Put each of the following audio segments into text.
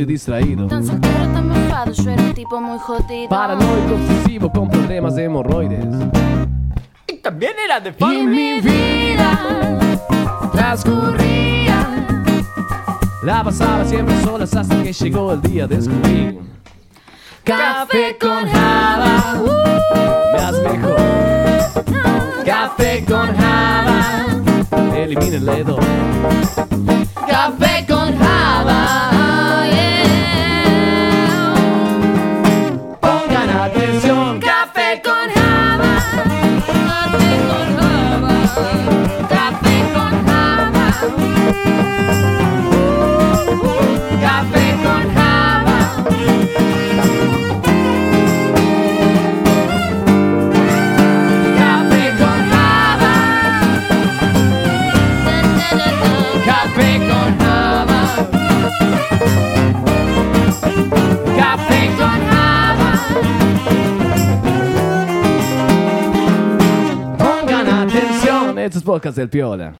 y distraído. Tan soltero, tan malvado, yo era un tipo muy jodido. Paranoico, obsesivo, con problemas de hemorroides. Y también era de Y mi vida transcurría. La pasaba siempre solas hasta que llegó el día de descubrir. Café con java, uh, me hace mejor. Café con java, elimina el dedo. Café atención, estos podcasts del Piola.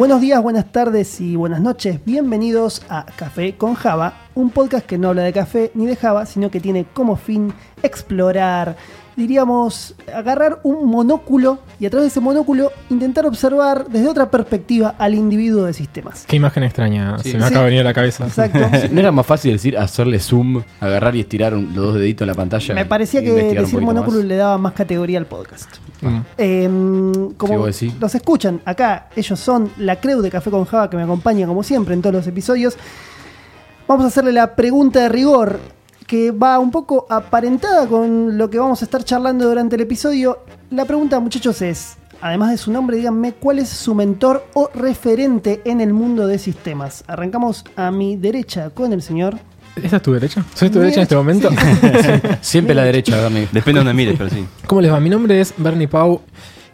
Buenos días, buenas tardes y buenas noches. Bienvenidos a Café con Java, un podcast que no habla de café ni de Java, sino que tiene como fin explorar, diríamos, agarrar un monóculo y a través de ese monóculo intentar observar desde otra perspectiva al individuo de sistemas. Qué imagen extraña, se me Sí. acaba de venir a la cabeza. Exacto. ¿No era más fácil decir hacerle zoom, agarrar y estirar un- los dos deditos en la pantalla? Me parecía que decir monóculo más? le daba más categoría al podcast. Mm. Em, Sí, como vos decís. los escuchan acá, ellos son la creu de Café con Java que me acompaña como siempre en todos los episodios. Vamos a hacerle la pregunta de rigor que va un poco aparentada con lo que vamos a estar charlando durante el episodio. La pregunta, muchachos, es, además de su nombre, díganme cuál es su mentor o referente en el mundo de sistemas. Arrancamos a mi derecha con el señor. ¿Esa es tu derecha? ¿Soy tu derecha en este momento? Siempre la derecha, dame. Depende de donde mires, pero sí. ¿Cómo les va? Mi nombre es Bernie Pau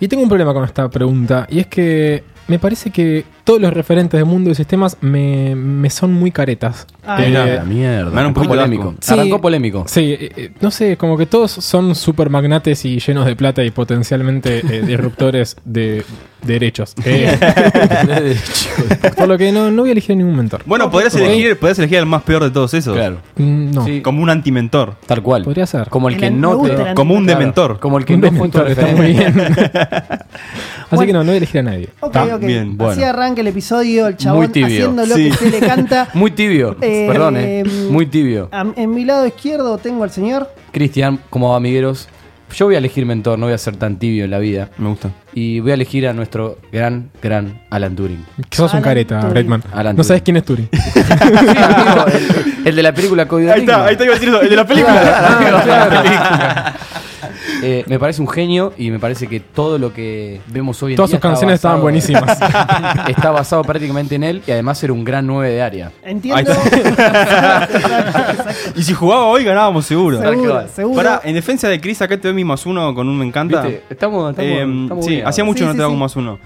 y tengo un problema con esta pregunta y es que me parece que todos los referentes del mundo de sistemas me, me son muy caretas. Ah, Eh, la mierda. Me un poquito de polémico. Sí. Arrancó polémico. Sí, eh, eh, no sé, como que todos son super magnates y llenos de plata y potencialmente eh, disruptores de derechos. Eh, por lo que no, no voy a elegir ningún mentor. Bueno, podrías elegir, podrías elegir al más peor de todos esos. Claro. Mm, No, Sí. Como un antimentor. Tal cual. podría ser. Como el El que no el te. Como un Claro, dementor. Como el que Un no fue está muy bien. Así Bueno. que no, no voy a elegir a nadie. Ok, Ok. bien, bueno. Así arranca el episodio, el chabón Muy tibio. haciendo lo Sí. que se le canta. Muy tibio. Eh, Perdón, eh. Muy tibio. A- En mi lado izquierdo tengo al señor. Cristian, como va, amigueros? Yo voy a elegir mentor, no voy a ser tan tibio en la vida. Me gusta. Y voy a elegir a nuestro gran, gran Alan Turing. Que sos un Alan careta, Turing. Redman. Alan no sabes quién es Turing. Sí, amigo, el, el de la película Código Enigma. iba a decir eso, el de la Ah, Eh, me parece un genio y me parece que todo lo que vemos hoy en Todas día sus canciones está estaban buenísimas. Está basado prácticamente en él y además era un gran 9 de área. Entiendo. Y si jugaba hoy, ganábamos seguro. Seguro, seguro. Pará, en defensa de Chris, acá te doy mi más uno con un me encanta. ¿Viste? Estamos, estamos, Eh, estamos sí, bien hacía mucho Sí, que no sí, te daba sí. un más uno.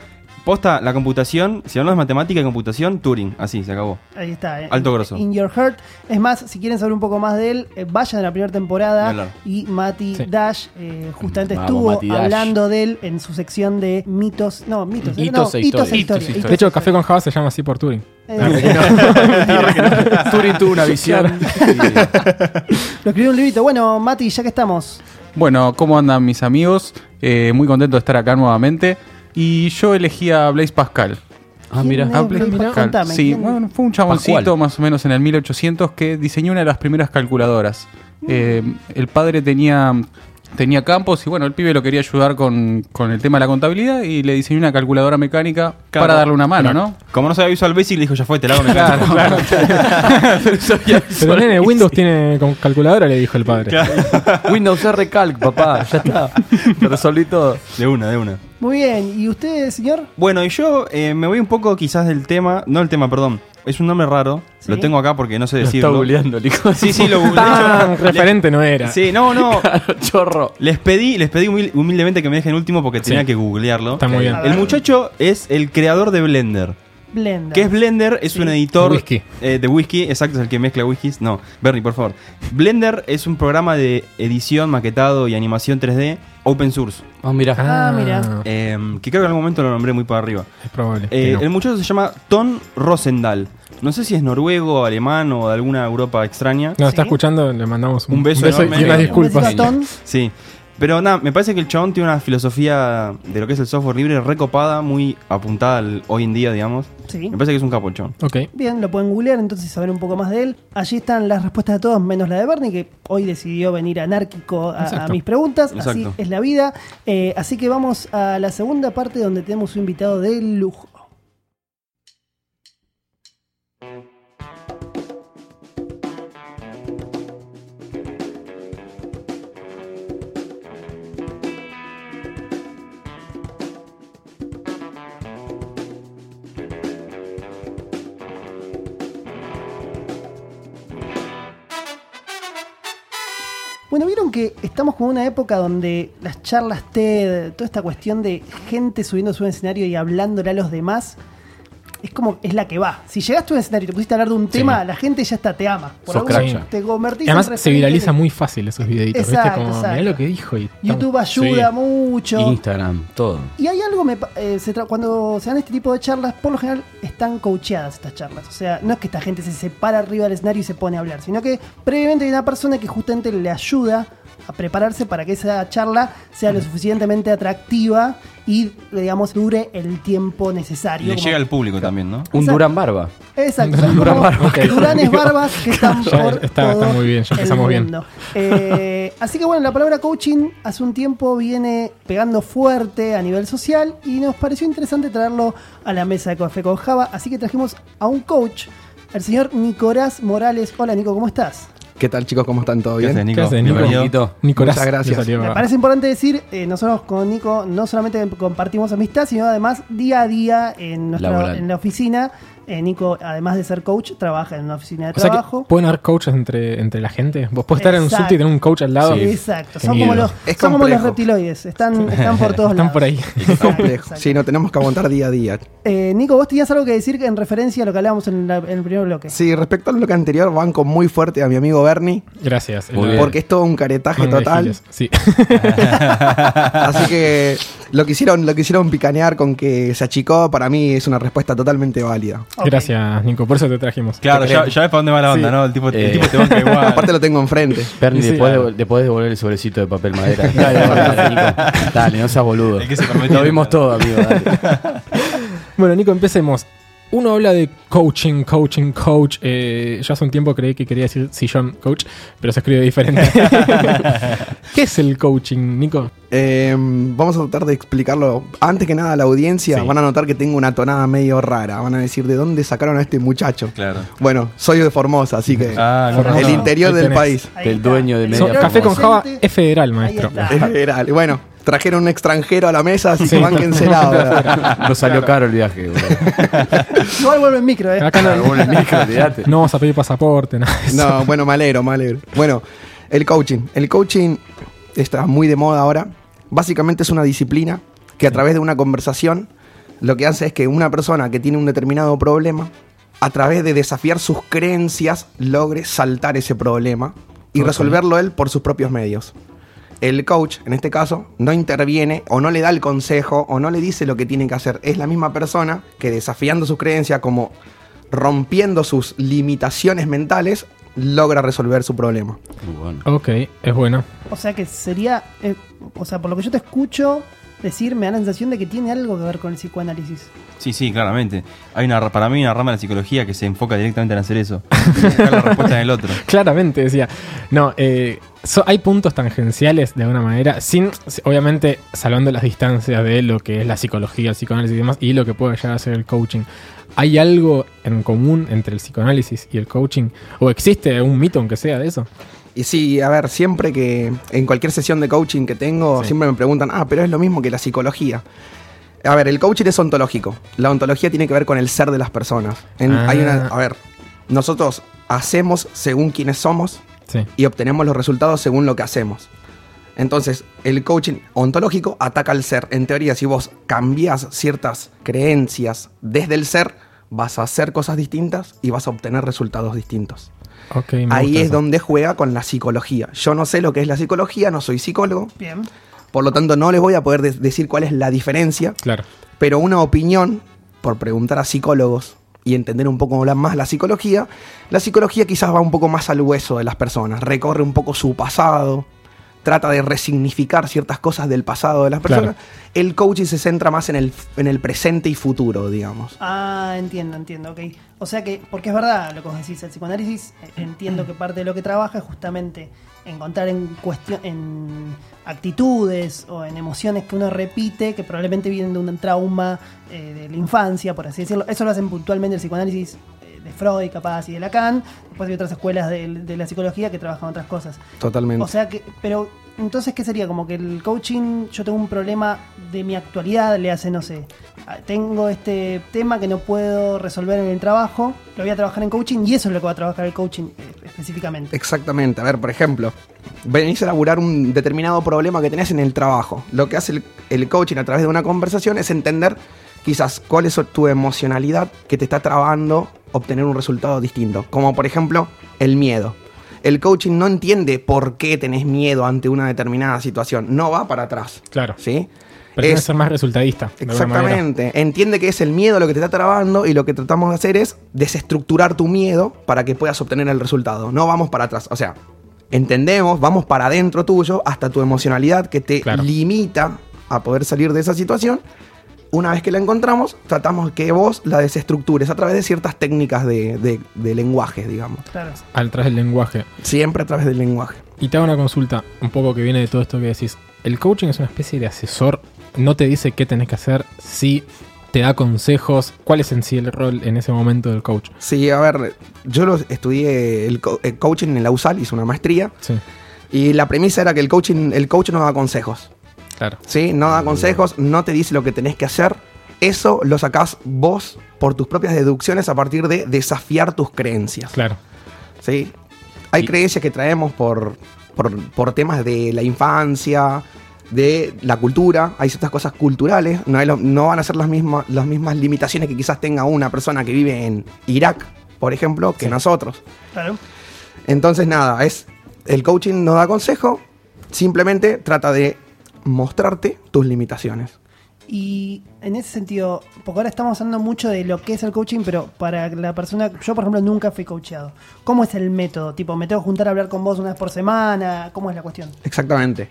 Posta, la computación, si hablas de matemática y computación, Turing, así, se acabó. Ahí está. eh. Alto grosso. In Your Heart. Es más, si quieren saber un poco más de él, eh, vayan a la primera temporada. Y Mati Sí. Dash eh, justamente Vamos, estuvo Mati Dash. hablando de él en su sección de mitos. No, mitos. eh, Hitos no, e hitos e historias. historia. Hitos e De hecho, Café con Java se llama así por Turing. Turing tuvo una visión. Lo escribió un librito. Bueno, Mati, ya que estamos. Bueno, ¿cómo andan mis amigos? Eh, muy contento de estar acá nuevamente. Y yo elegí a Blaise Pascal. ah, ¿Quién mira. es A Blaise Pascal. Contame, sí, ¿quién? bueno, fue un chaboncito Pascual. más o menos en el 1800 que diseñó una de las primeras calculadoras. Eh, el padre tenía, tenía campos y bueno, el pibe lo quería ayudar con, con el tema de la contabilidad y le diseñó una calculadora mecánica Claro. para darle una mano, ¿no? Como no sabía Visual Basic, le dijo, ya fue, te la hago mecánico. Pero nene, Windows tiene con calculadora, le dijo el padre. Windows R Calc, papá. Ya está. Lo resolví todo. De una, de una. Muy bien. ¿Y usted, señor? Bueno, y yo eh, me voy un poco quizás del tema, no el tema, perdón, es un nombre raro. Sí. Lo tengo acá porque no sé Lo está decirlo. googleando, el hijo de Sí, sí, lo googleé. Tan referente no era. Sí, no, no. chorro. Les pedí, les pedí humil- humildemente que me dejen último porque tenía que googlearlo. Está muy bien. El muchacho es el creador de Blender. Blender. ¿Qué es Blender? Es Sí. un editor De whisky. eh, de whisky, exacto, es el que mezcla whiskies. No, Bernie, por favor. Blender es un programa de edición, maquetado y animación 3D open source. Ah, mira. Ah, mira. eh, que creo que en algún momento lo nombré muy para arriba. Es probable. Eh, no. El muchacho se llama Ton Rosendal. No sé si es noruego, alemán o de alguna Europa extraña. Nos está Sí. escuchando, le mandamos un, Un beso enorme. y unas Un disculpas. Un a. Sí. Pero nada, me parece que el chabón tiene una filosofía de lo que es el software libre recopada, muy apuntada al hoy en día, digamos. Sí. Me parece que es un capo el chabón. Ok. Bien, lo pueden googlear entonces saber un poco más de él. Allí están las respuestas de todos, menos la de Bernie, que hoy decidió venir anárquico a, mis preguntas. Así es la vida. Eh, así que vamos a la segunda parte donde tenemos un invitado de lujo. Bueno, vieron que estamos como en una época donde las charlas TED, toda esta cuestión de gente subiéndose a un escenario y hablándole a los demás, es como, es la que va. Si llegaste a un escenario y te pusiste a hablar de un tema, la gente ya está, te ama. Por Sos algún- crack ya. Te convertís Y además en se viraliza muy fácil esos videitos, Exacto, ¿viste? Como, exacto. mirá lo que dijo. Y YouTube ayuda Sí. mucho. Instagram, todo. Y hay algo, me pa- eh, se cuando se dan este tipo de charlas, por lo general están coacheadas estas charlas. O sea, no es que esta gente se separa arriba del escenario y se pone a hablar, sino que previamente hay una persona que justamente le ayuda a prepararse para que esa charla sea lo suficientemente atractiva y, digamos, dure el tiempo necesario. Le como- llega al público también, ¿no? Un Exacto. Durán Barba. Exacto, Durán como Barba. Duranes barbas que están Ya por está- todo está muy bien, ya empezamos bien. Eh, así que bueno, la palabra coaching hace un tiempo viene pegando fuerte a nivel social y nos pareció interesante traerlo a la mesa de Café con Java, así que trajimos a un coach, el señor Nicolás Morales. Hola Nico, ¿cómo estás? ¿Qué tal chicos? ¿Cómo están? ¿Todo ¿Qué haces, bien? Nico? haces, Nico? Bienvenido. Niquito. Nicolás. Muchas gracias. Me parece importante decir, eh, nosotros con Nico no solamente compartimos amistad, sino además día a día en, nuestra, Laboral. en la oficina. Eh, Nico, además de ser coach, trabaja en una oficina de O sea que trabajo. pueden haber coaches entre, entre la gente. Vos podés estar en un subte y tener un coach al lado. Sí, exacto. Son como, los, Es son como los complejo. reptiloides. Están, están por todos Están lados. por ahí. Exacto, Complejo. exacto. Sí, no tenemos que aguantar día a día. Eh, Nico, vos tenías algo que decir en referencia a lo que hablábamos en, la- en el primer bloque. Sí, respecto al bloque anterior, banco muy fuerte a mi amigo Bernie, Gracias. Bien. porque es todo un caretaje manga total. Sí. Así que lo quisieron, lo quisieron picanear con que se achicó, para mí es una respuesta totalmente válida. Gracias, Nico. Por eso te trajimos. Claro, Te ya, ya ves para dónde va la onda, Sí. ¿no? El tipo, el Eh. tipo te banca igual. Aparte lo tengo enfrente. Bernie, Y sí, después, claro. de, después de devolver el sobrecito de papel madera. dale, Nico. Dale, no seas boludo. Que se. Lo vimos todo, amigo. dale. Bueno, Nico, empecemos. Uno habla de coaching, coaching, coach. Eh, yo hace un tiempo creí que quería decir sillón coach, pero se escribe diferente. ¿Qué es el coaching, Nico? Eh, vamos a tratar de explicarlo. Antes que nada a la audiencia, Sí. van a notar que tengo una tonada medio rara. Van a decir, ¿de dónde sacaron a este muchacho? Claro. Bueno, soy de Formosa, así que Ah, no, el no. interior del tenés. país. Del dueño de So- señor café con Java es federal, maestro. está. Era- y bueno, trajeron un extranjero a la mesa, así Sí. que bánquensela ahora. No salió caro el viaje, boludo. Igual vuelve en micro, ¿eh? Acá no, el micro, olvidate. no vamos a pedir pasaporte, nada. de eso. No, bueno, me alegro, me alegro. Bueno, el coaching. El coaching está muy de moda ahora. Básicamente es una disciplina que a través de una conversación lo que hace es que una persona que tiene un determinado problema, a través de desafiar sus creencias, logre saltar ese problema y resolverlo él por sus propios medios. El coach, en este caso, no interviene o no le da el consejo o no le dice lo que tiene que hacer. Es la misma persona que desafiando sus creencias, como rompiendo sus limitaciones mentales, logra resolver su problema. Bueno. Ok, es bueno. O sea que sería. eh, o sea, por lo que yo te escucho decir, me da la sensación de que tiene algo que ver con el psicoanálisis. Sí, sí, claramente. Hay una, para mí una rama de la psicología que se enfoca directamente en hacer eso. Buscar la respuesta en el otro. Claramente decía. No, eh, so- hay puntos tangenciales de alguna manera, sin, obviamente, salvando las distancias de lo que es la psicología, el psicoanálisis y demás, y lo que puede llegar a ser el coaching. ¿Hay algo en común entre el psicoanálisis y el coaching? ¿O existe un mito, aunque sea, de eso? Y sí, a ver, siempre que en cualquier sesión de coaching que tengo, Sí. siempre me preguntan, ah, pero es lo mismo que la psicología. A ver, el coaching es ontológico. La ontología tiene que ver con el ser de las personas. En- Ah. hay una, a ver, nosotros hacemos según quienes somos Sí. y obtenemos los resultados según lo que hacemos. Entonces, el coaching ontológico ataca al ser. En teoría, si vos cambias ciertas creencias desde el ser, vas a hacer cosas distintas y vas a obtener resultados distintos. Ahí es eso. donde juega con la psicología. Yo no sé lo que es la psicología, no soy psicólogo, Bien. por lo tanto no les voy a poder de- decir cuál es la diferencia, Claro. pero una opinión, por preguntar a psicólogos y entender un poco más la psicología, la psicología quizás va un poco más al hueso de las personas, recorre un poco su pasado, trata de resignificar ciertas cosas del pasado de las personas. El coaching se centra más en el, en el presente y futuro, digamos. Ah, entiendo, entiendo, ok. O sea que, porque es verdad lo que vos decís, el psicoanálisis, eh, entiendo que parte de lo que trabaja es justamente encontrar en cuestión, en actitudes o en emociones que uno repite, que probablemente vienen de un trauma eh, de la infancia, por así decirlo. Eso lo hacen puntualmente el psicoanálisis de Freud, capaz, y de Lacan. Después hay otras escuelas de, de la psicología que trabajan otras cosas. Totalmente. O sea que, pero entonces, ¿qué sería? Como que el coaching, yo tengo un problema de mi actualidad, le hace, no sé, tengo este tema que no puedo resolver en el trabajo, lo voy a trabajar en coaching y eso es lo que va a trabajar el coaching eh, específicamente. Exactamente. A ver, por ejemplo, venís a laburar un determinado problema que tenés en el trabajo. Lo que hace el, el coaching a través de una conversación es entender quizás cuál es tu emocionalidad que te está trabando obtener un resultado distinto. Como por ejemplo, el miedo. El coaching no entiende por qué tenés miedo ante una determinada situación. No va para atrás. Claro. ¿Sí? Pretende Es- ser más resultadista. Exactamente. Entiende que es el miedo lo que te está trabando y lo que tratamos de hacer es desestructurar tu miedo para que puedas obtener el resultado. No vamos para atrás. O sea, entendemos, vamos para adentro tuyo hasta tu emocionalidad que te Claro. limita a poder salir de esa situación. Una vez que la encontramos, tratamos que vos la desestructures a través de ciertas técnicas de, de- de lenguaje, digamos. Claro. Al través del lenguaje. Siempre a través del lenguaje. Y te hago una consulta, un poco que viene de todo esto que decís. El coaching es una especie de asesor, no te dice qué tenés que hacer, sí te da consejos. ¿Cuál es en sí el rol en ese momento del coach? Sí, a ver, yo lo estudié el, co- el coaching en la USAL, hice una maestría. Sí, Y la premisa era que el coaching, el coach no da consejos. Claro. ¿sí? No da consejos, no te dice lo que tenés que hacer. Eso lo sacás vos por tus propias deducciones a partir de desafiar tus creencias. Claro. ¿sí? Hay Y- creencias que traemos por, por, por temas de la infancia, de la cultura. Hay ciertas cosas culturales. No, hay lo- no van a ser las mismas, las mismas limitaciones que quizás tenga una persona que vive en Irak, por ejemplo, que Sí. nosotros. Claro. Entonces, nada, es el coaching no da consejo, simplemente trata de mostrarte tus limitaciones. Y en ese sentido, porque ahora estamos hablando mucho de lo que es el coaching, pero para la persona, yo por ejemplo nunca fui coacheado. ¿Cómo es el método? Tipo, ¿me tengo que juntar a hablar con vos una vez por semana? ¿Cómo es la cuestión? Exactamente.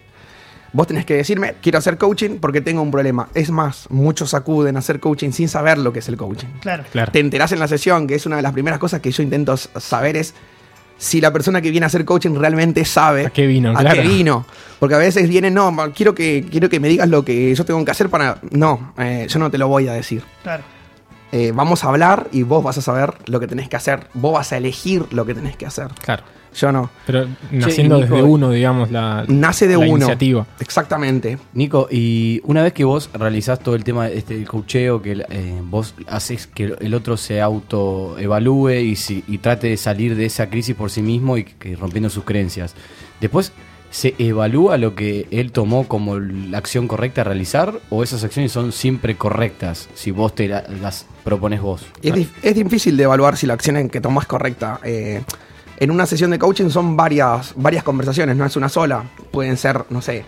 Vos tenés que decirme, quiero hacer coaching porque tengo un problema. Es más, muchos acuden a hacer coaching sin saber lo que es el coaching. Claro. Claro. Te enterás en la sesión, que es una de las primeras cosas que yo intento saber es si la persona que viene a hacer coaching realmente sabe ¿A qué vino? a Claro. qué vino. Porque a veces viene, no, quiero que, quiero que me digas lo que yo tengo que hacer para... No, eh, yo no te lo voy a decir. Claro. Eh, vamos a hablar y vos vas a saber lo que tenés que hacer. Vos vas a elegir lo que tenés que hacer. Claro. Yo no. Pero naciendo Nico- desde uno, digamos, la, Nace de la uno. iniciativa. Exactamente. Nico, y una vez que vos realizás todo el tema este, del coacheo, que eh, vos haces que el otro se autoevalúe y, si- y trate de salir de esa crisis por sí mismo y que rompiendo sus creencias, después se evalúa lo que él tomó como la acción correcta a realizar o esas acciones son siempre correctas si vos te la- las propones vos. Es, dif- es difícil de evaluar si la acción en que tomás es correcta. Eh, en una sesión de coaching son varias, varias conversaciones, no es una sola. Pueden ser, no sé,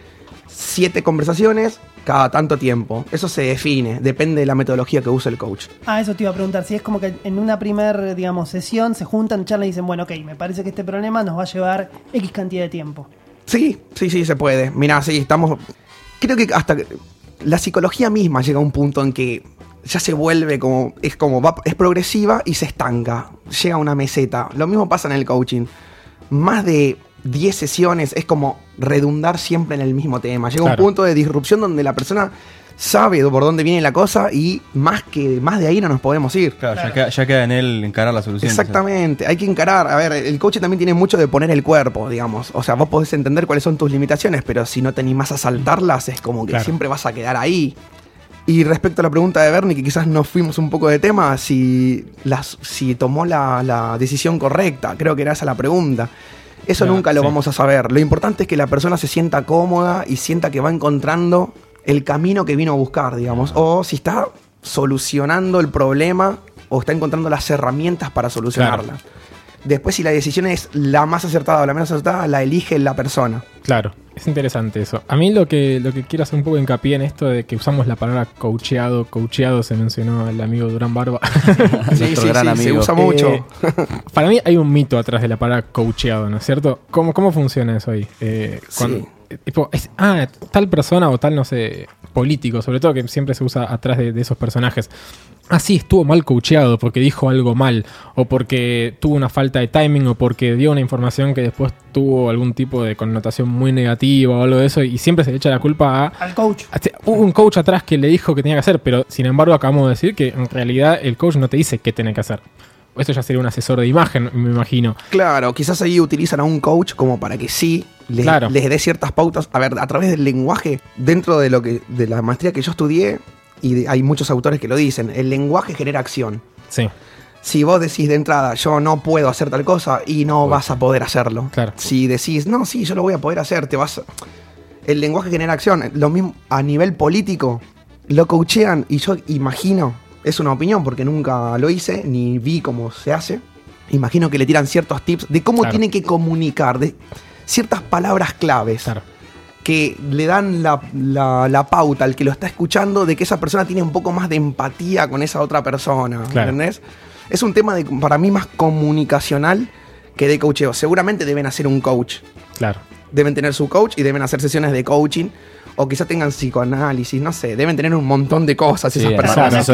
siete conversaciones cada tanto tiempo. Eso se define, depende de la metodología que use el coach. Ah, eso te iba a preguntar. Si es como que en una primer, digamos, sesión se juntan, charlan y dicen, bueno, ok, me parece que este problema nos va a llevar X cantidad de tiempo. Sí, sí, sí, se puede. Mirá, sí, estamos... Creo que hasta la psicología misma llega a un punto en que ya se vuelve como... Es como... va- es progresiva y se estanca. Llega a una meseta. Lo mismo pasa en el coaching. Más de 10 sesiones es como redundar siempre en el mismo tema. Llega Claro. un punto de disrupción donde la persona sabe por dónde viene la cosa y más que más de ahí no nos podemos ir. Claro, Claro. Ya, queda, ya queda en él encarar la solución. Exactamente, hay que encarar. A ver, el coach también tiene mucho de poner el cuerpo, digamos. O sea, vos podés entender cuáles son tus limitaciones, pero si no te animás a saltarlas, es como que Claro. siempre vas a quedar ahí. Y respecto a la pregunta de Bernie, que quizás nos fuimos un poco de tema, si, las, si tomó la, la decisión correcta, creo que era esa la pregunta. Eso nunca lo sí. vamos a saber. Lo importante es que la persona se sienta cómoda y sienta que va encontrando el camino que vino a buscar, digamos. O si está solucionando el problema o está encontrando las herramientas para solucionarla. Después, si la decisión es la más acertada o la menos acertada, la elige la persona. Claro, es interesante eso. A mí lo que, lo que quiero hacer un poco de hincapié en esto de que usamos la palabra coacheado, coacheado se mencionó al amigo Durán Barba. Nuestro gran se amigo. usa mucho. Eh, para mí hay un mito atrás de la palabra coacheado, ¿no es cierto? ¿Cómo, cómo funciona eso ahí? Eh, cuando- Sí. eh, tipo, es- ah, tal persona o tal, no sé, político, sobre todo que siempre se usa atrás de, de esos personajes. Ah, sí, estuvo mal coacheado porque dijo algo mal, o porque tuvo una falta de timing, o porque dio una información que después tuvo algún tipo de connotación muy negativa o algo de eso, y siempre se le echa la culpa a Al coach. Hace- Hubo un coach atrás que le dijo que tenía que hacer, pero sin embargo acabamos de decir que en realidad el coach no te dice qué tiene que hacer. Esto ya sería un asesor de imagen, me imagino. Claro, quizás ahí utilizan a un coach como para que sí les, Claro. les dé ciertas pautas. A ver, a través del lenguaje, dentro de lo que de la maestría que yo estudié, y hay muchos autores que lo dicen, el lenguaje genera acción. Sí, Si vos decís de entrada, yo no puedo hacer tal cosa, y no vas a poder hacerlo. Claro. Si decís, no, sí, yo lo voy a poder hacer, te vas. a- El lenguaje genera acción. Lo mismo a nivel político, lo coachean, y yo imagino, es una opinión porque nunca lo hice, ni vi cómo se hace. Imagino que le tiran ciertos tips de cómo Claro. tiene que comunicar, de ciertas palabras claves claro. Que le dan la, la- la pauta al que lo está escuchando de que esa persona tiene un poco más de empatía con esa otra persona. Claro. ¿Entendés? Es un tema de, para mí más comunicacional que de coacheo. Seguramente deben hacer un coach. Claro. Deben tener su coach y deben hacer sesiones de coaching. O quizás tengan psicoanálisis, no sé. Deben tener un montón de cosas Sí, esas además, personas. sí,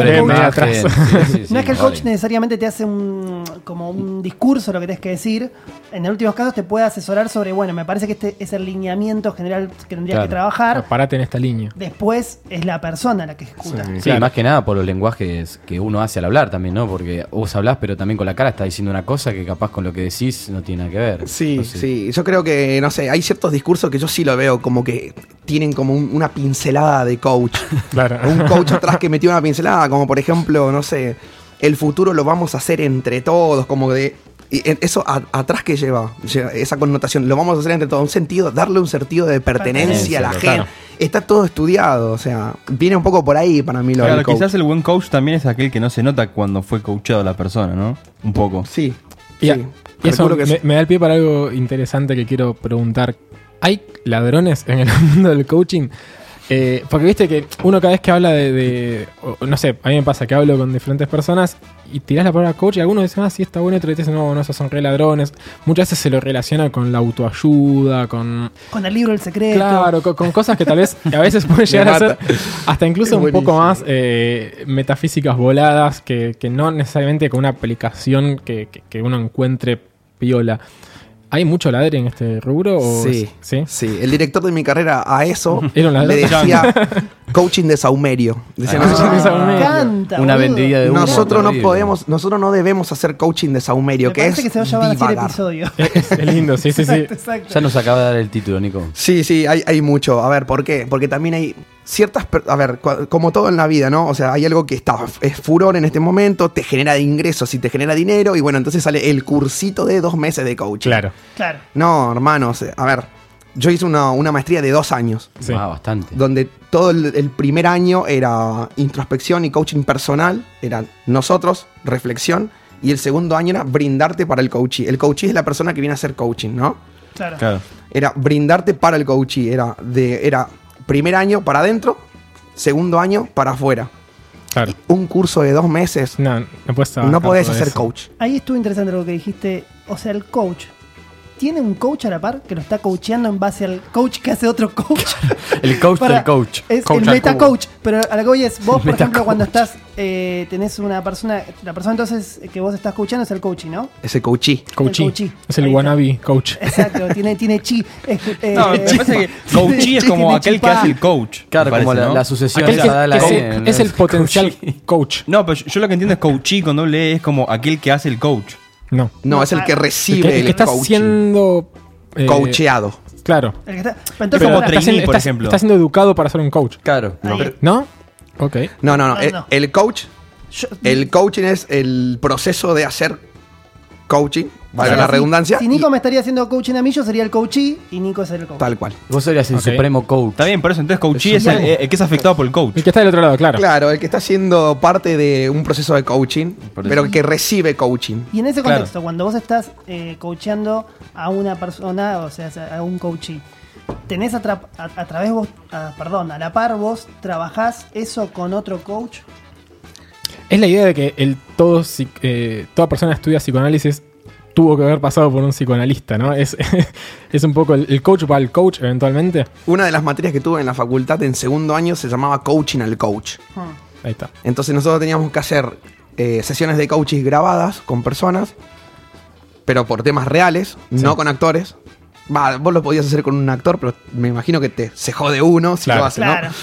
sí, sí, no es que el vale. coach necesariamente te hace un como un discurso lo que tienes que decir. En el últimos casos te puede asesorar sobre, bueno, me parece que este es el lineamiento general que tendría Claro. que trabajar. Parate en esta línea. Después es la persona la que ejecuta. Sí, Claro. más que nada por los lenguajes que uno hace al hablar también, ¿no? Porque vos hablás, pero también con la cara estás diciendo una cosa que capaz con lo que decís no tiene nada que ver. Sí, No sé. sí. Yo creo que, no sé, hay ciertos discursos que yo sí lo veo como que tienen como un- una pincelada de coach. Claro. un coach atrás que metió una pincelada, como por ejemplo, no sé, el futuro lo vamos a hacer entre todos, como de... y en- eso a- atrás que lleva, lleva esa connotación, lo vamos a hacer entre todos, un sentido, darle un sentido de pertenencia a la Pertenencia, gente. Está todo estudiado, o sea, viene un poco por ahí para mí lo Claro, del coach. quizás el buen coach también es aquel que no se nota cuando fue coachado la persona, ¿no? Un poco. Sí, Y, sí. y eso que me da el pie para algo interesante que quiero preguntar. ¿Hay ladrones en el mundo del coaching? Eh, porque viste que uno cada vez que habla de, de- o- no sé, a mí me pasa que hablo con diferentes personas y tirás la palabra coach y algunos dicen, ah, sí, está bueno, y otros dicen, no, no, esos son re ladrones. Muchas veces se lo relaciona con la autoayuda, con... Con el libro El Secreto. Claro, con, con cosas que tal vez a veces pueden llegar a ser hasta incluso un poco más eh, metafísicas voladas que, que no necesariamente con una aplicación que, que- que uno encuentre piola. ¿Hay mucho ladre en este rubro? o Sí, ¿Sí? sí. El director de mi carrera a eso Era un ladrón. le decía coaching de saumerio. Decía, Ah, "Nosotros- Coaching de saumerio. Me encanta. Una vendida de humo. Nosotros no podemos, nosotros no debemos hacer coaching de saumerio, Me que parece es que se va a llamar así el episodio. Es, es lindo, sí, sí, sí. Exacto, exacto. Ya nos acaba de dar el título, Nico. Sí, sí, hay, hay mucho. A ver, ¿por qué? Porque también hay ciertas... A ver, como todo en la vida, ¿no? O sea, hay algo que está es furor en este momento, te genera ingresos y te genera dinero, y bueno, entonces sale el cursito de dos meses de coaching. Claro. Claro. No, hermanos, a ver, yo hice una, una maestría de dos años, Sí. Ah, bastante. donde todo el, el primer año era introspección y coaching personal, eran nosotros, reflexión, y el segundo año era brindarte para el coaching. El coaching es la persona que viene a hacer coaching, ¿no? Claro. Claro. era brindarte para el coachee. Era, de, era primer año para adentro, segundo año para afuera. Claro. Un curso de dos meses, No, no puedes no podés hacer eso. coach. Ahí estuvo interesante lo que dijiste. O sea, el coach. ¿Tiene un coach a la par que lo está coacheando en base al coach que hace otro coach? El coach Para- del coach. Es Coach el meta coach. Pero a lo que voy es, vos, por ejemplo, coach. cuando estás, eh, tenés una persona, la persona entonces que vos estás coachando es el coaching, ¿no? Ese coachee. Coachí. El. Es el Ahí está. wannabe coach. Exacto, tiene, tiene chi. es- eh, No, me parece que coachee es como aquel que hace el coach. Claro, como la, ¿no? la sucesión que- la es, es el potencial coach. No, pero yo lo que entiendo es coachee con doble E es como aquel que hace el coach. No. No, es el ah, que El recibe que, el el, que está coaching. siendo. eh, coacheado. Claro. El que está- pero entonces, como trainee, siendo, por está- ejemplo. está siendo educado para ser un coach. Claro. ¿No? Ok. No, no, no. No, El, coach, Yo- el coaching es el proceso de hacer coaching, valga o sea, la si- redundancia. Si Nico y- me estaría haciendo coaching a mí, yo sería el coachee y Nico sería el coach. Tal cual. Vos serías el Ok. supremo coach. Está bien, por eso entonces coachee es Eso el, que es afectado por el coach. El que está del otro lado, claro. Claro, el que está haciendo parte de un proceso de coaching, Por pero que recibe coaching. Y en ese Claro. contexto, cuando vos estás eh, coacheando a una persona, o sea, a un coachee, tenés a, tra- a- a través vos, a- perdón, a la par vos trabajás eso con otro coach. Es la idea de que el todo, psi- eh, toda persona estudia psicoanálisis tuvo que haber pasado por un psicoanalista, ¿no? Es, es un poco el, el coach para el coach eventualmente. Una de las materias que tuve en la facultad en segundo año se llamaba coaching al coach. Hmm. Ahí está. Entonces nosotros teníamos que hacer eh, sesiones de coaching grabadas con personas, pero por temas reales, no con actores. Va, vos lo podías hacer con un actor, pero me imagino que te se jode uno si Claro. lo hace, Claro. ¿no?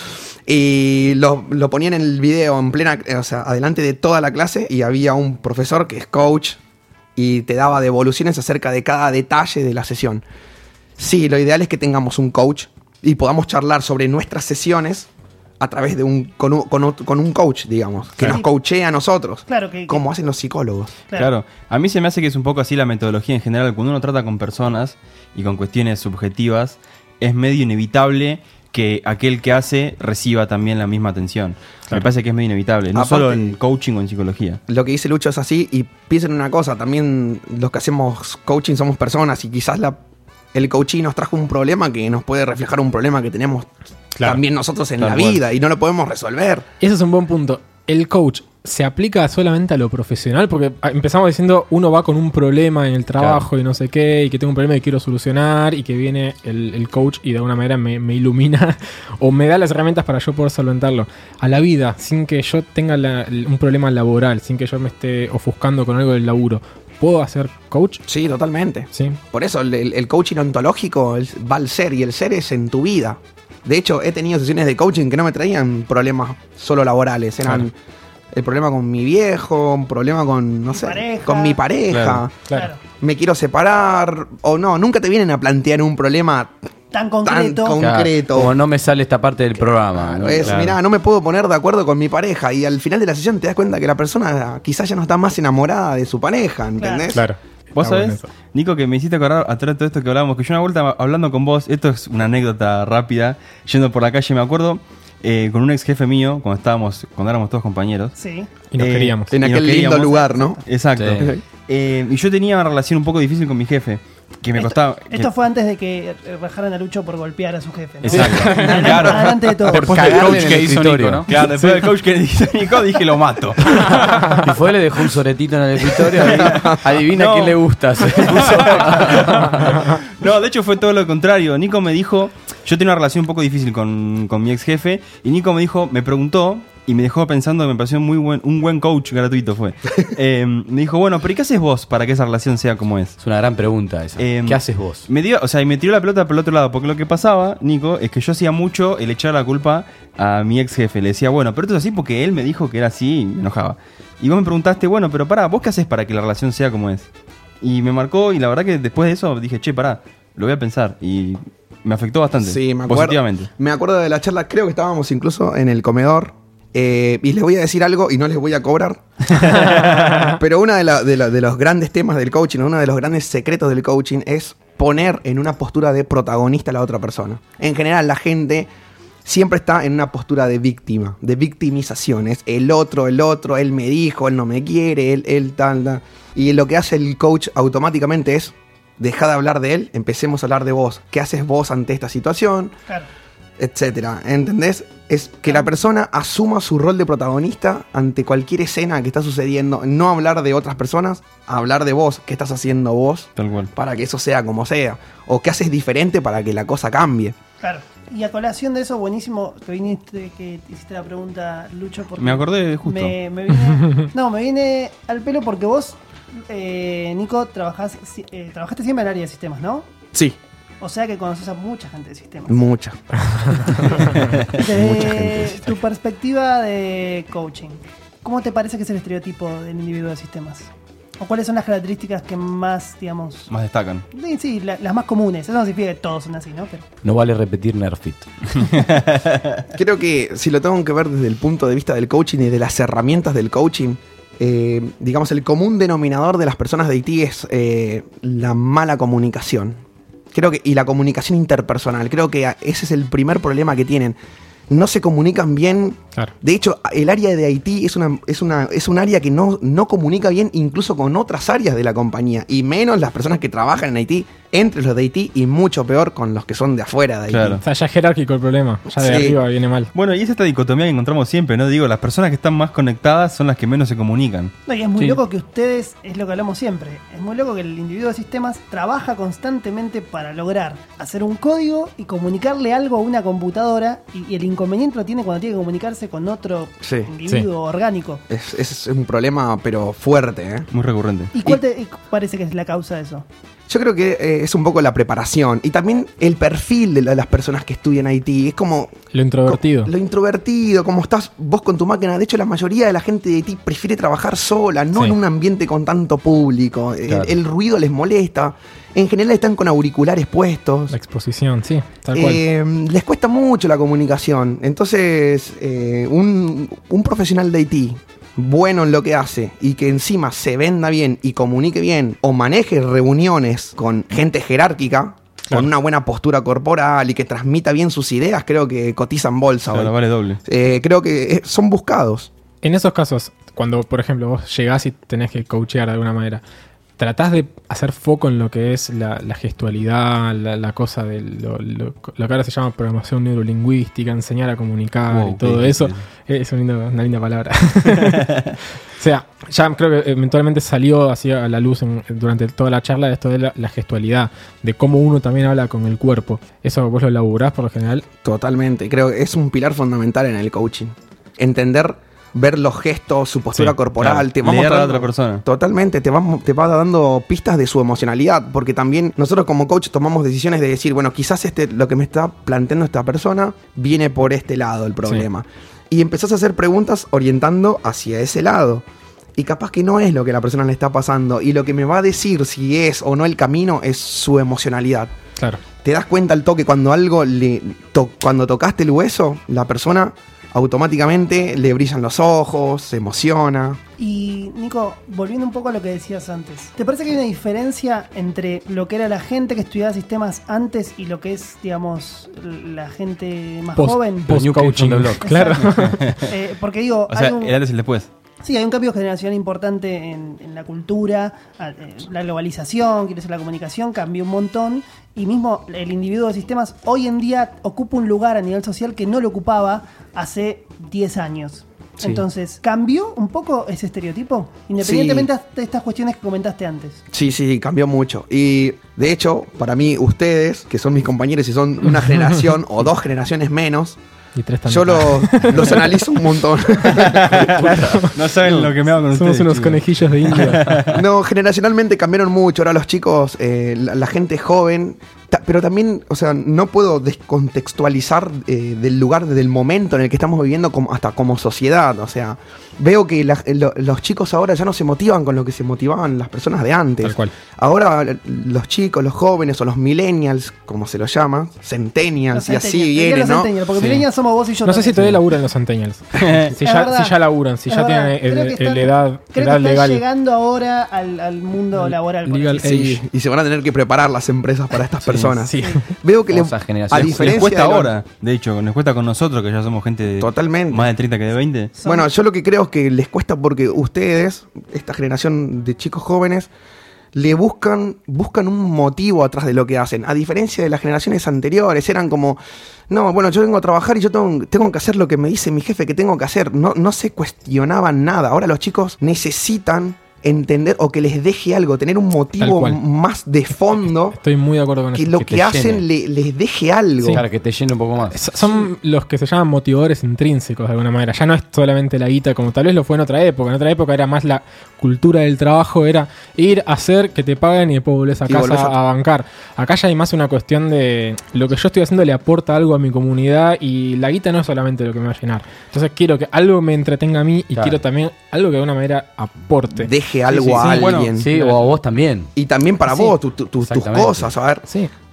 Y lo, lo ponían en el video en plena, o sea, adelante de toda la clase y había un profesor que es coach y te daba devoluciones acerca de cada detalle de la sesión. Sí, lo ideal es que tengamos un coach y podamos charlar sobre nuestras sesiones a través de un con un, con otro- con un coach, digamos, que Claro. nos coachee a nosotros, Claro que- como hacen los psicólogos. Claro. a mí se me hace que es un poco así la metodología en general. Cuando uno trata con personas y con cuestiones subjetivas, es medio inevitable que aquel que hace reciba también la misma atención. Me parece que es medio inevitable, no Aparte- solo en coaching o en psicología. Lo que dice Lucho es así y piensen una cosa, también los que hacemos coaching somos personas y quizás la, el coaching nos trajo un problema que nos puede reflejar un problema que tenemos Claro. también nosotros en la vida y no lo podemos resolver. Ese es un buen punto. El coach se aplica solamente a lo profesional, porque ah, empezamos diciendo uno va con un problema en el trabajo y no sé qué, y que tengo un problema que quiero solucionar, y que viene el, el coach y de alguna manera me, me ilumina o me da las herramientas para yo poder solventarlo. A la vida, sin que yo tenga la- un problema laboral, sin que yo me esté ofuscando con algo del laburo, ¿puedo hacer coach? Sí, totalmente. Sí. Por eso el, el- coaching ontológico va al ser y el ser es en tu vida. De hecho, he tenido sesiones de coaching que no me traían problemas solo laborales. Eran Claro. El problema con mi viejo, un problema con, no sé, pareja. con mi pareja. Claro. Claro. Me quiero separar. O no, nunca te vienen a plantear un problema Tan concreto. Claro. Como no me sale esta parte del programa. ¿no? es, Claro. mirá, no me puedo poner de acuerdo con mi pareja. Y al final de la sesión te das cuenta que la persona quizás ya no está más enamorada de su pareja, ¿entendés? Claro. Vos sabés, eso. Nico, que me hiciste acordar atrás de todo esto que hablábamos, que yo una vuelta hablando con vos, esto es una anécdota rápida, yendo por la calle, me acuerdo, eh, con un ex jefe mío, cuando estábamos, cuando éramos todos compañeros. Sí. Y nos Eh, queríamos. En aquel lindo queríamos. lugar, ¿no? Exacto. Sí. Eh, y yo tenía una relación un poco difícil con mi jefe, que me esto, costaba... esto que- fue antes de que rajaran a Lucho por golpear a su jefe. ¿no? Exacto. Claro. adelante de todo. Después del coach en que el hizo escritorio. Nico, ¿no? Claro, después del coach que hizo Nico, dije lo mato. Y fue, le dejó un soretito en el escritorio. adivina- Adivina No. quién le gusta. se puso. No, de hecho fue todo lo contrario. Nico me dijo, yo tenía una relación un poco difícil con, con mi ex jefe, y Nico me dijo, me preguntó y me dejó pensando, me pareció muy buen, un buen coach gratuito fue. Eh, me dijo, bueno, pero ¿y qué haces vos para que esa relación sea como es? Es una gran pregunta esa. Em, ¿Qué haces vos? Me dio, o sea, y me tiró la pelota por el otro lado, porque lo que pasaba, Nico, es que yo hacía mucho el echar la culpa a mi ex jefe. Le decía, bueno, pero esto es así porque él me dijo que era así y me enojaba. Y vos me preguntaste, bueno, pero pará, ¿vos qué haces para que la relación sea como es? Y me marcó, y la verdad que después de eso dije, che, pará, lo voy a pensar. Y me afectó bastante. Sí, me acuerdo. Positivamente. Me acuerdo de la charla, creo que estábamos incluso en el comedor. eh, y les voy a decir algo y no les voy a cobrar. Pero uno de, de los grandes temas del coaching, uno de los grandes secretos del coaching es poner en una postura de protagonista a la otra persona. En general, la gente siempre está en una postura de víctima, de victimización. Es el otro, el otro, él me dijo, él no me quiere, él, él tal, tal. Y lo que hace el coach automáticamente es, deja de hablar de él, empecemos a hablar de vos. ¿Qué haces vos ante esta situación? Claro. etcétera. ¿Entendés? Es que la persona asuma su rol de protagonista ante cualquier escena que está sucediendo. No hablar de otras personas, hablar de vos, qué estás haciendo vos Tal cual. para que eso sea como sea. O qué haces diferente para que la cosa cambie. Claro. Y a colación de eso, buenísimo que viniste, que te hiciste la pregunta, Lucho, porque Me acordé de justo. Me, me viene, no, me viene al pelo porque vos, eh, Nico, trabajás, eh, trabajaste siempre en el área de sistemas, ¿no? Sí, O sea que conoces a mucha gente de sistemas. mucha. Desde tu perspectiva de coaching, ¿cómo te parece que es el estereotipo del individuo de sistemas? ¿O cuáles son las características que más, digamos, Más destacan. sí, sí, la- las más comunes? Eso no significa que todos son así, ¿no? Pero, No vale repetir Nerfit. Creo que si lo tengo que ver desde el punto de vista del coaching y de las herramientas del coaching, eh, digamos, el común denominador de las personas de IT es eh, la mala comunicación. Creo que, y la comunicación interpersonal. Creo que a- ese es el primer problema que tienen. No se comunican bien. Claro. De hecho, el área de IT es, una, es, una, es un área que no, no comunica bien incluso con otras áreas de la compañía. Y menos las personas que trabajan en IT, entre los de IT, y mucho peor con los que son de afuera de IT. Claro. O sea, ya es jerárquico el problema. Ya de Sí. arriba viene mal. Bueno, y es esta dicotomía que encontramos siempre, ¿no? Digo, las personas que están más conectadas son las que menos se comunican. no, y es muy Sí. loco que ustedes, es lo que hablamos siempre, es muy loco que el individuo de sistemas trabaja constantemente para lograr hacer un código y comunicarle algo a una computadora y, y el inconveniente lo tiene cuando tiene que comunicarse con otro Sí, individuo orgánico. Es, es un problema, pero fuerte. ¿eh? Muy recurrente. ¿Y cuál te y parece que es la causa de eso? Yo creo que eh, es un poco la preparación y también el perfil de la- las personas que estudian IT. Es como Lo introvertido. co- lo introvertido, como estás vos con tu máquina. De hecho, la mayoría de la gente de IT prefiere trabajar sola, no Sí. en un ambiente con tanto público. El- Claro. El, ruido les molesta. En general están con auriculares puestos. La exposición, sí, tal cual. Eh, les cuesta mucho la comunicación. Entonces, eh, un, un profesional de IT bueno en lo que hace y que encima se venda bien y comunique bien o maneje reuniones con gente jerárquica, Claro. con una buena postura corporal y que transmita bien sus ideas, creo que cotizan bolsa Claro, hoy. vale doble. Eh, creo que eh, son buscados. En esos casos, cuando por ejemplo vos llegás y tenés que coachear de alguna manera, tratás de hacer foco en lo que es la, la gestualidad, la, la cosa de lo, lo- lo que ahora se llama programación neurolingüística, enseñar a comunicar Wow, y todo qué eso. Es un lindo- una linda palabra. o sea, ya creo que eventualmente salió así a la luz en- durante toda la charla esto de la, la gestualidad, de cómo uno también habla con el cuerpo. Eso vos lo laburás por lo general. Totalmente. Creo que es un pilar fundamental en el coaching. Entender, ver los gestos, su postura Sí, corporal. claro. Te va Leer a la mostrando- otra persona. Totalmente, te va, te va dando pistas de su emocionalidad, porque también nosotros como coach tomamos decisiones de decir, bueno, quizás este, lo que me está planteando esta persona viene por este lado el problema. Y empezás a hacer preguntas orientando hacia ese lado. Y capaz que no es lo que la persona le está pasando. Y lo que me va a decir si es o no el camino es su emocionalidad. Claro. Te das cuenta al toque cuando algo le. to- cuando tocaste el hueso, la persona automáticamente le brillan los ojos, se emociona. Y Nico, volviendo un poco a lo que decías antes, ¿te parece que hay una diferencia entre lo que era la gente que estudiaba sistemas antes y lo que es, digamos, la gente más Post- joven? post coaching. on the Block. Claro. Eh, porque digo, O sea, hay un- el antes y el después. Sí, hay un cambio generacional importante en, en la cultura, eh, la globalización, quiero decir, la comunicación cambió un montón y mismo el individuo de sistemas hoy en día ocupa un lugar a nivel social que no lo ocupaba hace 10 años. Sí. Entonces, ¿cambió un poco ese estereotipo? Independientemente de estas cuestiones que comentaste antes. Sí, sí, cambió mucho. Y de hecho, para mí, ustedes, que son mis compañeros y son una generación o dos generaciones menos, Y tres también. yo los, los analizo un montón. No saben lo que me hago con Somos ustedes. unos chicos. conejillos de India. No, generacionalmente cambiaron mucho. Ahora los chicos, eh, la, la gente joven, pero también, o sea, no puedo descontextualizar eh, del lugar, del momento en el que estamos viviendo como, hasta como sociedad. O sea, veo que la- lo- los chicos ahora ya no se motivan con lo que se motivaban las personas de antes. Tal cual. Ahora l- los chicos, los jóvenes o los millennials, como se los llama, centennials Los y así centennials. ¿Por qué viene, los ¿no? centennials? Porque Sí. millennials somos vos y yo. No sé si todavía laburan los centennials. si, ya, si ya laburan, si Es ya verdad. tienen el, edad, Creo edad que están legal. llegando ahora al, al mundo laboral. Legal Sí, y se van a tener que preparar las empresas para estas personas. Sí. Veo que le, a Les- cuesta de lo- ahora, de hecho, nos cuesta con nosotros, que ya somos gente de Totalmente. más de 30 que de 20. Son- Bueno, yo lo que creo es que les cuesta porque ustedes, esta generación de chicos jóvenes, le buscan, buscan un motivo atrás de lo que hacen. A diferencia de las generaciones anteriores, eran como, no, bueno, yo vengo a trabajar y yo tengo, tengo que hacer lo que me dice mi jefe que tengo que hacer. No, no se cuestionaban nada. Ahora los chicos necesitan entender o que les deje algo, tener un motivo más de fondo Estoy muy de acuerdo con que eso. lo que que, te hacen le- les deje algo. Claro, que te llene un poco más. S- Son los que se llaman motivadores intrínsecos de alguna manera. Ya no es solamente la guita como tal vez lo fue en otra época. En otra época era más la cultura del trabajo, era ir a hacer que te paguen y después volvés a Y casa volvés a- a... bancar. Acá ya hay más una cuestión de lo que yo estoy haciendo le aporta algo a mi comunidad y la guita no es solamente lo que me va a llenar. Entonces quiero que algo me entretenga a mí y Claro. quiero también algo que de alguna manera aporte. Deje algo sí, a alguien. bueno, Sí, o a vos también. Y también para vos, tu- tu- tus- cosas. A ver,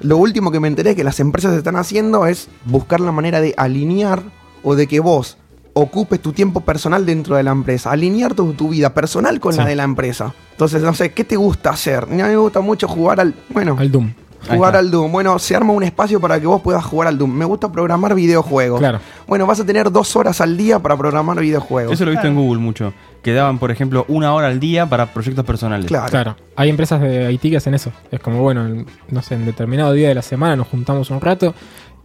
lo último que me enteré que las empresas están haciendo es buscar la manera de alinear o de que vos ocupes tu tiempo personal dentro de la empresa. Alinear tu, tu vida personal con la de la empresa. Entonces, no sé, ¿qué te gusta hacer? A mí me gusta mucho jugar al... Bueno, Al Doom. Jugar al Doom. Bueno, se arma un espacio para que vos puedas jugar al Doom. Me gusta programar videojuegos. Claro. Bueno, vas a tener dos horas al día para programar videojuegos. Eso lo he visto en Google mucho. Que daban, por ejemplo, una hora al día para proyectos personales. Claro. Claro. Hay empresas de Haití que hacen eso. Es como, bueno, en- no sé, en determinado día de la semana nos juntamos un rato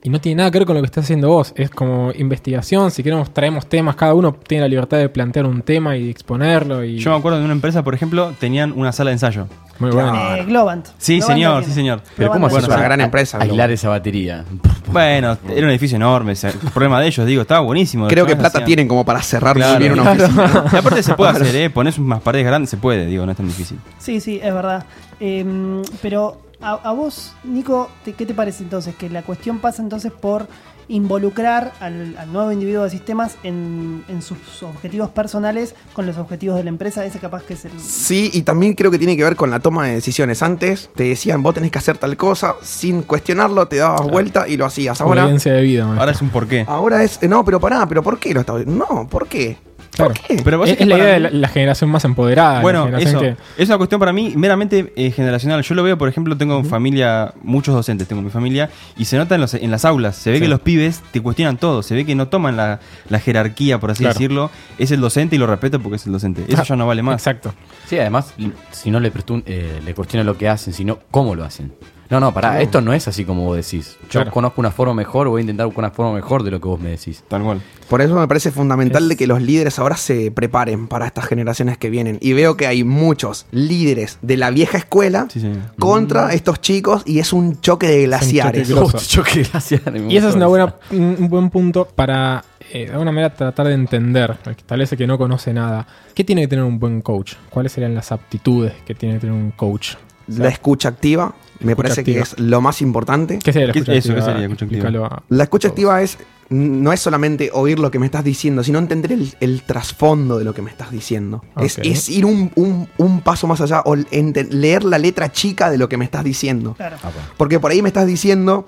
y no tiene nada que ver con lo que estás haciendo vos. Es como investigación. Si queremos, traemos temas. Cada uno tiene la libertad de plantear un tema y exponerlo. Y... Yo me acuerdo de una empresa, por ejemplo, tenían una sala de ensayo. Muy Claro. bueno. Eh, Globant. Sí, Globant señor, sí, señor. Pero Globant ¿cómo es una gran a- empresa, aislar esa batería? Bueno, era un edificio enorme. o sea, problema de ellos, digo, estaba buenísimo. Creo que plata hacían- tienen como para cerrar Claro. muy bien una oficina. Y aparte se puede hacer, ¿eh? Pones unas paredes grandes, se puede, digo, no es tan difícil. Sí, sí, es verdad. Em, pero a, a vos, Nico, te- ¿qué te parece entonces? Que la cuestión pasa entonces por involucrar al, al nuevo individuo de sistemas en, en sus objetivos personales con los objetivos de la empresa. Ese capaz que es el... Sí, y también creo que tiene que ver con la toma de decisiones. Antes te decían, vos tenés que hacer tal cosa, sin cuestionarlo, te dabas vuelta y lo hacías. Ahora, de vida. Ahora es un porqué. ahora es, no, pero pará, pero ¿por qué lo estás No, ¿por qué? Claro. ¿Por qué? Pero vos Es, sabés es que la idea de la, la generación más empoderada. Bueno, eso es una cuestión para mí meramente eh, generacional. Yo lo veo, por ejemplo, tengo en familia, muchos docentes tengo en mi familia, y se nota en, los- en las aulas. Se ve Sí. que los pibes te cuestionan todo. Se ve que no toman la, la jerarquía, por así Claro. decirlo. Es el docente y lo respeto porque es el docente. Eso Ah, ya no vale más. Exacto. Sí, además, si no le eh, le cuestiona lo que hacen, sino cómo lo hacen. No, no, pará, esto no es así como vos decís. Yo Claro. conozco una forma mejor, voy a intentar buscar una forma mejor de lo que vos me decís. Tal cual. Por eso me parece fundamental Es- de que los líderes ahora se preparen para estas generaciones que vienen. Y veo que hay muchos líderes de la vieja escuela Sí, contra estos chicos y es un choque de glaciares. choque. Yo qué gracia. me Y esa es una buena, un un buen punto para, eh, de alguna manera, tratar de entender, al que establece que no conoce nada. ¿Qué tiene que tener un buen coach? ¿Cuáles serían las aptitudes que tiene que tener un coach? La escucha activa me Escucha parece que activa. es lo más importante. ¿Qué sería la ¿Qué- escucha eso, qué activa? sería la escucha activa? La escucha activa es no es solamente oír lo que me estás diciendo, sino entender el, el trasfondo de lo que me estás diciendo. Es, es ir un, un- un paso más allá o ente- leer la letra chica de lo que me estás diciendo. Claro. Ah. Porque por ahí me estás diciendo,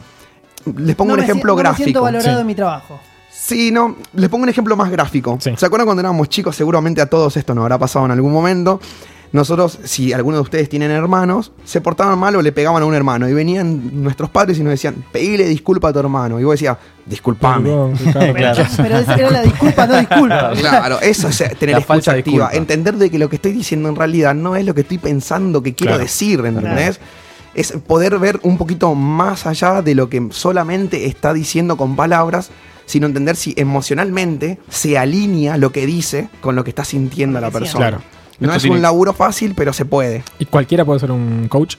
les pongo No un me si- ejemplo no Me siento gráfico. valorado Sí. en mi trabajo. Sí, no, les pongo un ejemplo más gráfico. Sí. ¿Se acuerdan cuando éramos chicos? Seguramente a todos esto nos habrá pasado en algún momento. Nosotros, si alguno de ustedes tienen hermanos, se portaban mal o le pegaban a un hermano. Y venían nuestros padres y nos decían, pedile disculpa a tu hermano. Y vos decías, disculpame. Perdón. Claro. Pero esa era la disculpa, no disculpa. Claro, eso es eh, tener La escucha activa. disculpa. Entender de que lo que estoy diciendo en realidad no es lo que estoy pensando que quiero Claro. decir, ¿entendés? Es poder ver un poquito más allá de lo que solamente está diciendo con palabras, sino entender si emocionalmente se alinea lo que dice con lo que está sintiendo la persona. siente. No es tiene- un laburo fácil, pero se puede. ¿Y cualquiera puede ser un coach?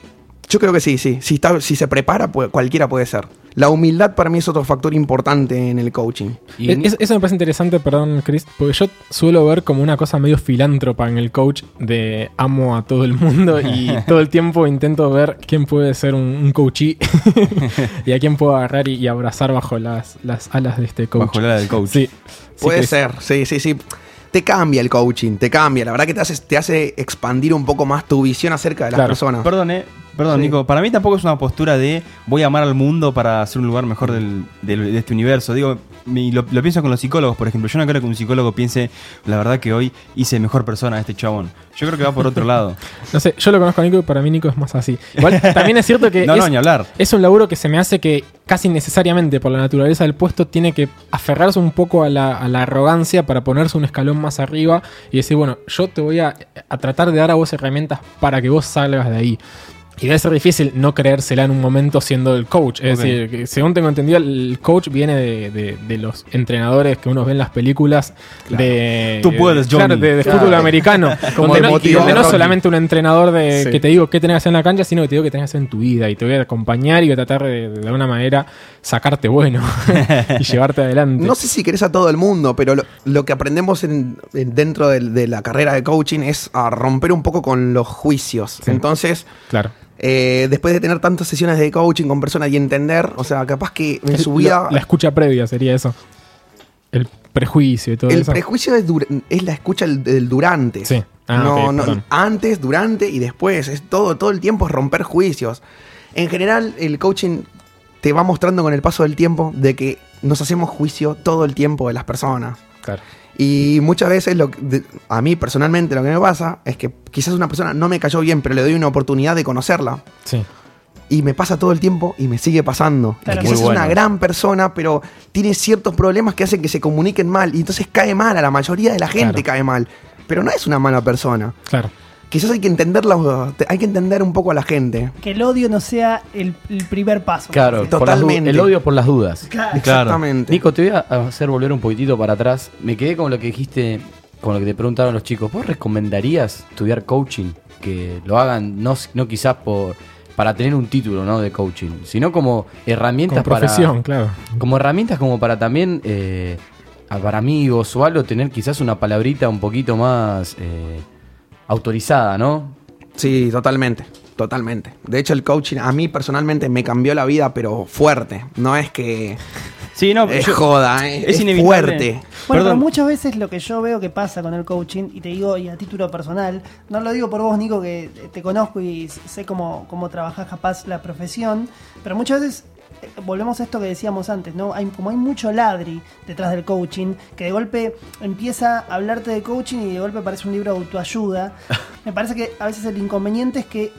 Yo creo que sí, sí. Si, está, si se prepara, puede- cualquiera puede ser. La humildad para mí es otro factor importante en el coaching. Y Es- eso me parece interesante, perdón, Chris, porque yo suelo ver como una cosa medio filántropa en el coach de amo a todo el mundo y todo el tiempo intento ver quién puede ser un, un coachee y a quién puedo agarrar y, y abrazar bajo las, las alas de este coach. Bajo el ala del coach. Sí. Sí, Puede que- ser, sí, sí, sí. Te cambia el coaching, te cambia. La verdad que te hace, te hace expandir un poco más tu visión acerca de las Claro. personas. Perdón, eh. Perdón, Sí. Nico. Para mí tampoco es una postura de voy a amar al mundo para hacer un lugar mejor del, del- de este universo. Digo, mi- lo, lo pienso con los psicólogos, por ejemplo. Yo no creo que un psicólogo piense, la verdad que hoy hice mejor persona a este chabón. Yo creo que va por otro lado. No sé, yo lo conozco a Nico y para mí Nico es más así. Igual también es cierto que No, es, no, ni hablar. es un laburo que se me hace que casi necesariamente por la naturaleza del puesto tiene que aferrarse un poco a la, a la arrogancia para ponerse un escalón más arriba y decir, bueno, yo te voy a, a tratar de dar a vos herramientas para que vos salgas de ahí. Y debe ser difícil no creérsela en un momento siendo el coach. Es Ok. decir, que según tengo entendido, el coach viene de, de- de los entrenadores que uno ve en las películas de, Tú puedes, claro, de, de Claro. fútbol americano. Como donde de no, motivo donde de no solamente un entrenador de, Sí. que te digo qué tenés que hacer en la cancha, sino que te digo qué tenés que hacer en tu vida. Y te voy a acompañar y voy a tratar de, de alguna manera sacarte bueno y llevarte adelante. No sé si querés a todo el mundo, pero lo, lo que aprendemos en- en- dentro de, la carrera de coaching es a romper un poco con los juicios. Sí. Entonces, Claro. Eh, después de tener tantas sesiones de coaching con personas y entender, o sea, capaz que en su vida... la escucha previa sería eso. El prejuicio y todo el eso. prejuicio es, la escucha del, durante. Sí. Ah, no, antes, durante y después. Es todo, todo el tiempo es romper juicios. En general, el coaching te va mostrando con el paso del tiempo de que nos hacemos juicio todo el tiempo de las personas. Claro. Y muchas veces, lo que- de- a mí personalmente lo que me pasa es que quizás una persona no me cayó bien, pero le doy una oportunidad de conocerla. Sí. Y me pasa todo el tiempo y me sigue pasando. Claro, quizás es una gran persona, pero tiene ciertos problemas que hacen que se comuniquen mal. Y entonces cae mal, a la mayoría de la gente Claro. cae mal. Pero no es una mala persona. Claro. Quizás hay que entenderla, hay que entender un poco a la gente. Que el odio no sea el, el primer paso. Claro, Totalmente. el odio por las dudas. Claro. Exactamente. Nico, te voy a hacer volver un poquitito para atrás. Me quedé con lo que dijiste, con lo que te preguntaron los chicos. ¿Vos recomendarías estudiar coaching? Que lo hagan, no, no quizás por para tener un título ¿no? de coaching, sino como herramientas Como profesión, para. claro. Como herramientas como para también. eh, a- para amigos o algo, tener quizás una palabrita un poquito más eh, autorizada, ¿no? Sí, totalmente. Totalmente. De hecho, el coaching a mí personalmente me cambió la vida, pero fuerte. No es que Sí, no, es yo- joda, eh, es es, inevitable. fuerte. Bueno, pero muchas veces lo que yo veo que pasa con el coaching, y te digo, y a título personal, no lo digo por vos, Nico, que te conozco y sé cómo, cómo trabajás capaz la profesión, pero muchas veces eh, volvemos a esto que decíamos antes, ¿no? Hay, como hay mucho ladri detrás del coaching, que de golpe empieza a hablarte de coaching y de golpe parece un libro de autoayuda. Me parece que a veces el inconveniente es que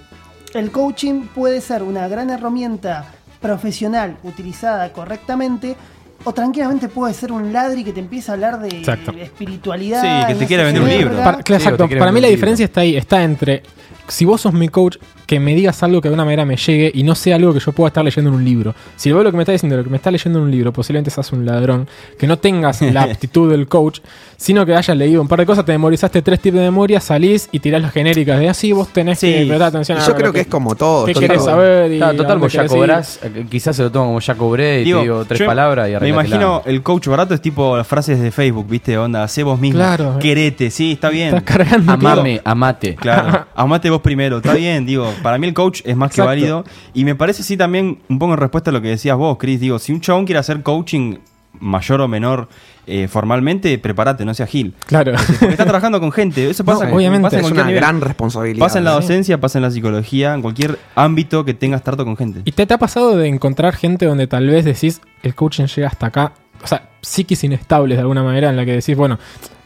el coaching puede ser una gran herramienta profesional utilizada correctamente o tranquilamente puede ser un ladri que te empieza a hablar de Exacto. espiritualidad. Sí, que te no sé vender un libro. Para, claro, Sí, o exacto. Para mí la diferencia está ahí, está entre si vos sos mi coach, que me digas algo que de una manera me llegue y no sea algo que yo pueda estar leyendo en un libro. Si vos lo que me estás diciendo, lo que me está leyendo en un libro, posiblemente seas un ladrón, que no tengas la aptitud del coach, sino que hayas leído un par de cosas, te memorizaste tres tipos de memoria, salís y tirás las genéricas de así, vos tenés Sí. que prestar atención a Yo creo que es como todo. ¿Qué total. querés saber? Y Claro, total, vos ya cobrás, eh, quizás se lo tomo como ya cobré y Digo, te digo tres yo palabras y arreglátela. Imagino el coach barato es tipo las frases de Facebook, ¿viste? Onda, sé vos mismo. Claro. Querete, sí, está bien. Estás cargando todo. Amame, amate. Claro, amate vos primero, está bien, digo, para mí el coach es más que válido y me parece sí también un poco en respuesta a lo que decías vos, Chris, digo, si un chabón quiere hacer coaching mayor o menor eh, formalmente, prepárate, no seas gil. Claro. Porque está trabajando con gente, eso pasa, No, obviamente. pasa en Es una nivel. gran responsabilidad. Pasa en la docencia, pasa en la psicología, en cualquier ámbito que tengas trato con gente. ¿Y te, te ha pasado de encontrar gente donde tal vez decís el coaching llega hasta acá? O sea, psiquis inestables de alguna manera en la que decís, bueno,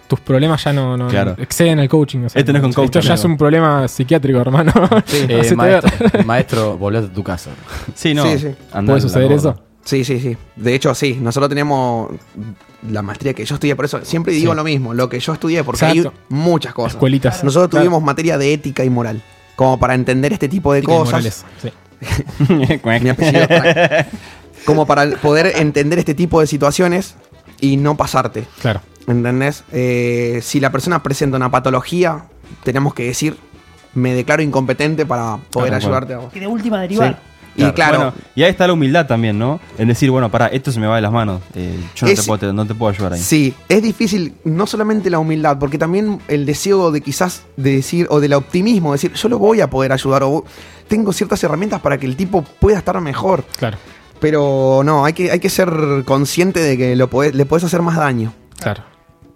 tus problemas ya no, no- Claro. no exceden el coaching. O sea, Este no es con coach, esto ya amigo. es un problema psiquiátrico, hermano. Eh, Hacete maestro, maestro, volvete a tu casa. Sí, no. Sí, sí. andá ¿Puede suceder eso? Sí, sí, sí. De hecho, sí. Nosotros tenemos la maestría que yo estudié, por eso siempre digo Sí. lo mismo, lo que yo estudié, porque Exacto. hay muchas cosas. Escuelitas. Nosotros Claro. tuvimos materia de ética y moral, como para entender este tipo de Ética y cosas. morales, sí. Mi apellido trae. como para poder entender este tipo de situaciones y no pasarte. Claro. ¿Entendés? Eh, si la persona presenta una patología, tenemos que decir, me declaro incompetente para poder Claro, ayudarte a vos. Que de última derivar. Y claro, Bueno, y ahí está la humildad también, ¿no? En decir, bueno, pará, esto se me va de las manos. eh, yo no Es- te, puedo, no te puedo ayudar ahí. Sí, es difícil no solamente la humildad, porque también el deseo de quizás de decir, o del optimismo, decir, yo lo voy a poder ayudar, o tengo ciertas herramientas para que el tipo pueda estar mejor. Claro. Pero no, hay que, hay que ser consciente de que lo podés- le puedes hacer más daño. Claro.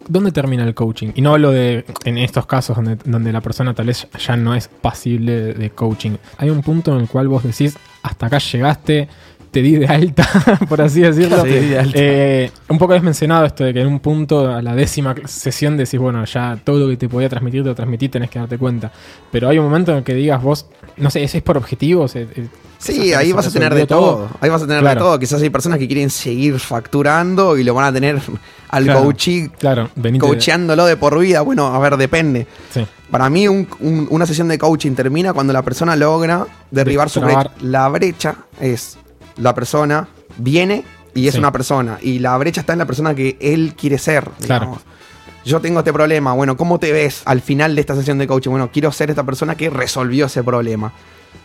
¿Dónde termina el coaching? Y no hablo de en estos casos donde, donde la persona tal vez ya no es pasible de coaching. Hay un punto en el cual vos decís, hasta acá llegaste, te di de alta, por así decirlo. Te di de alta. Eh, un poco habías mencionado esto de que en un punto, a la décima sesión, decís, bueno, ya todo lo que te podía transmitir, te lo transmití, tenés que darte cuenta. Pero hay un momento en el que digas vos, no sé, ¿es, es por objetivos? ¿Es- es- Sí, ahí vas a tener de todo. Ahí vas a tener Claro. de todo. Quizás hay personas que quieren seguir facturando y lo van a tener al Claro. coachee, Claro, coacheándolo de por vida. Bueno, a ver, depende. Sí. Para mí, un- un- una sesión de coaching termina cuando la persona logra derribar su brecha. La brecha es la persona viene y es Sí. una persona. Y la brecha está en la persona que él quiere ser. Claro. Yo tengo este problema. Bueno, ¿cómo te ves al final de esta sesión de coaching? Bueno, quiero ser esta persona que resolvió ese problema.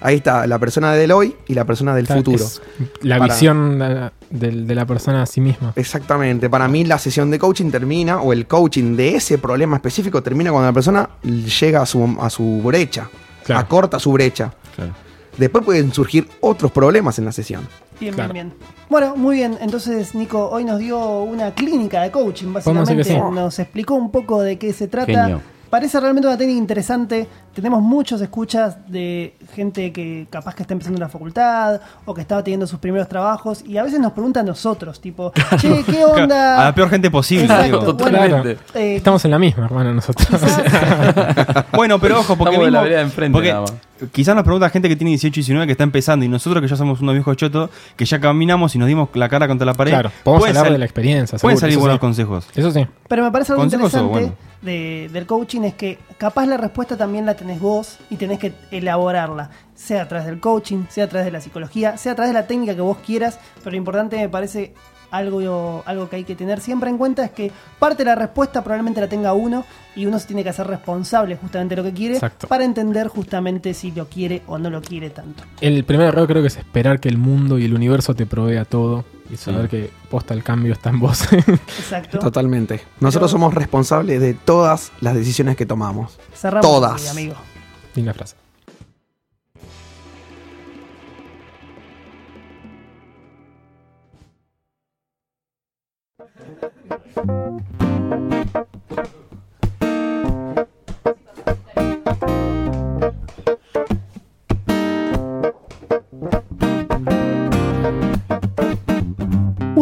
Ahí está la persona del hoy y la persona del futuro. la Para- visión de, de- de la persona a sí misma. Exactamente. Para mí la sesión de coaching termina, o el coaching de ese problema específico termina cuando la persona llega a su, a su brecha, Claro. acorta su brecha. Claro. Después pueden surgir otros problemas en la sesión. Bien, Claro. bien, bien. Bueno, muy bien. Entonces, Nico, hoy nos dio una clínica de coaching, básicamente. sí. Nos explicó un poco de qué se trata. Genio. parece realmente una técnica interesante. Tenemos muchos escuchas de gente que capaz que está empezando la facultad o que estaba teniendo sus primeros trabajos y a veces nos preguntan a nosotros, tipo, che, ¿qué onda? A la peor gente posible, digo. Bueno, Totalmente. eh, Estamos en la misma, hermano, nosotros. Bueno, pero ojo, porque, mismo- vereda de enfrente, porque quizás nos pregunta gente que tiene 18 y 19 que está empezando y nosotros que ya somos unos viejos chotos, que ya caminamos y nos dimos la cara contra la pared. Claro, podemos pueden hablar sal- de la experiencia. Pueden salir buenos sí. consejos. Eso sí. Pero me parece algo ¿Consejos o interesante bueno? de- del coaching es que capaz la respuesta también la tenés vos y tenés que elaborarla, sea a través del coaching, sea a través de la psicología, sea a través de la técnica que vos quieras, pero lo importante me parece algo, algo que hay que tener siempre en cuenta es que parte de la respuesta probablemente la tenga uno y uno se tiene que hacer responsable justamente de lo que quiere Exacto. para entender justamente si lo quiere o no lo quiere tanto. El primer error creo que es esperar que el mundo y el universo te provea todo y saber que posta el cambio está en vos. Exacto. Totalmente. Nosotros Pero- somos responsables de todas las decisiones que tomamos. Cerramos Todas. así, amigo. Linda frase.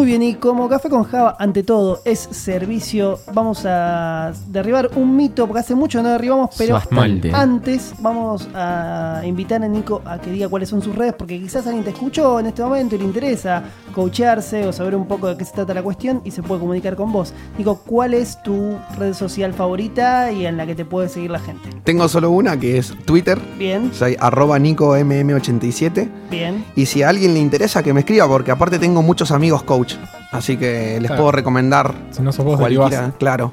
Muy bien, y como Café con Java, ante todo, es servicio, vamos a derribar un mito, porque hace mucho no derribamos, pero Bastante. antes vamos a invitar a Nico a que diga cuáles son sus redes, porque quizás alguien te escuchó en este momento y le interesa coacharse o saber un poco de qué se trata la cuestión y se puede comunicar con vos. Nico, ¿cuál es tu red social favorita y en la que te puede seguir la gente? Tengo solo una que es Twitter. Bien, Soy arroba NicoMM87. Bien. Y si a alguien le interesa que me escriba, porque aparte tengo muchos amigos coach. Así que les Claro. puedo recomendar Si no sos vos, cualquiera. derivás. Claro.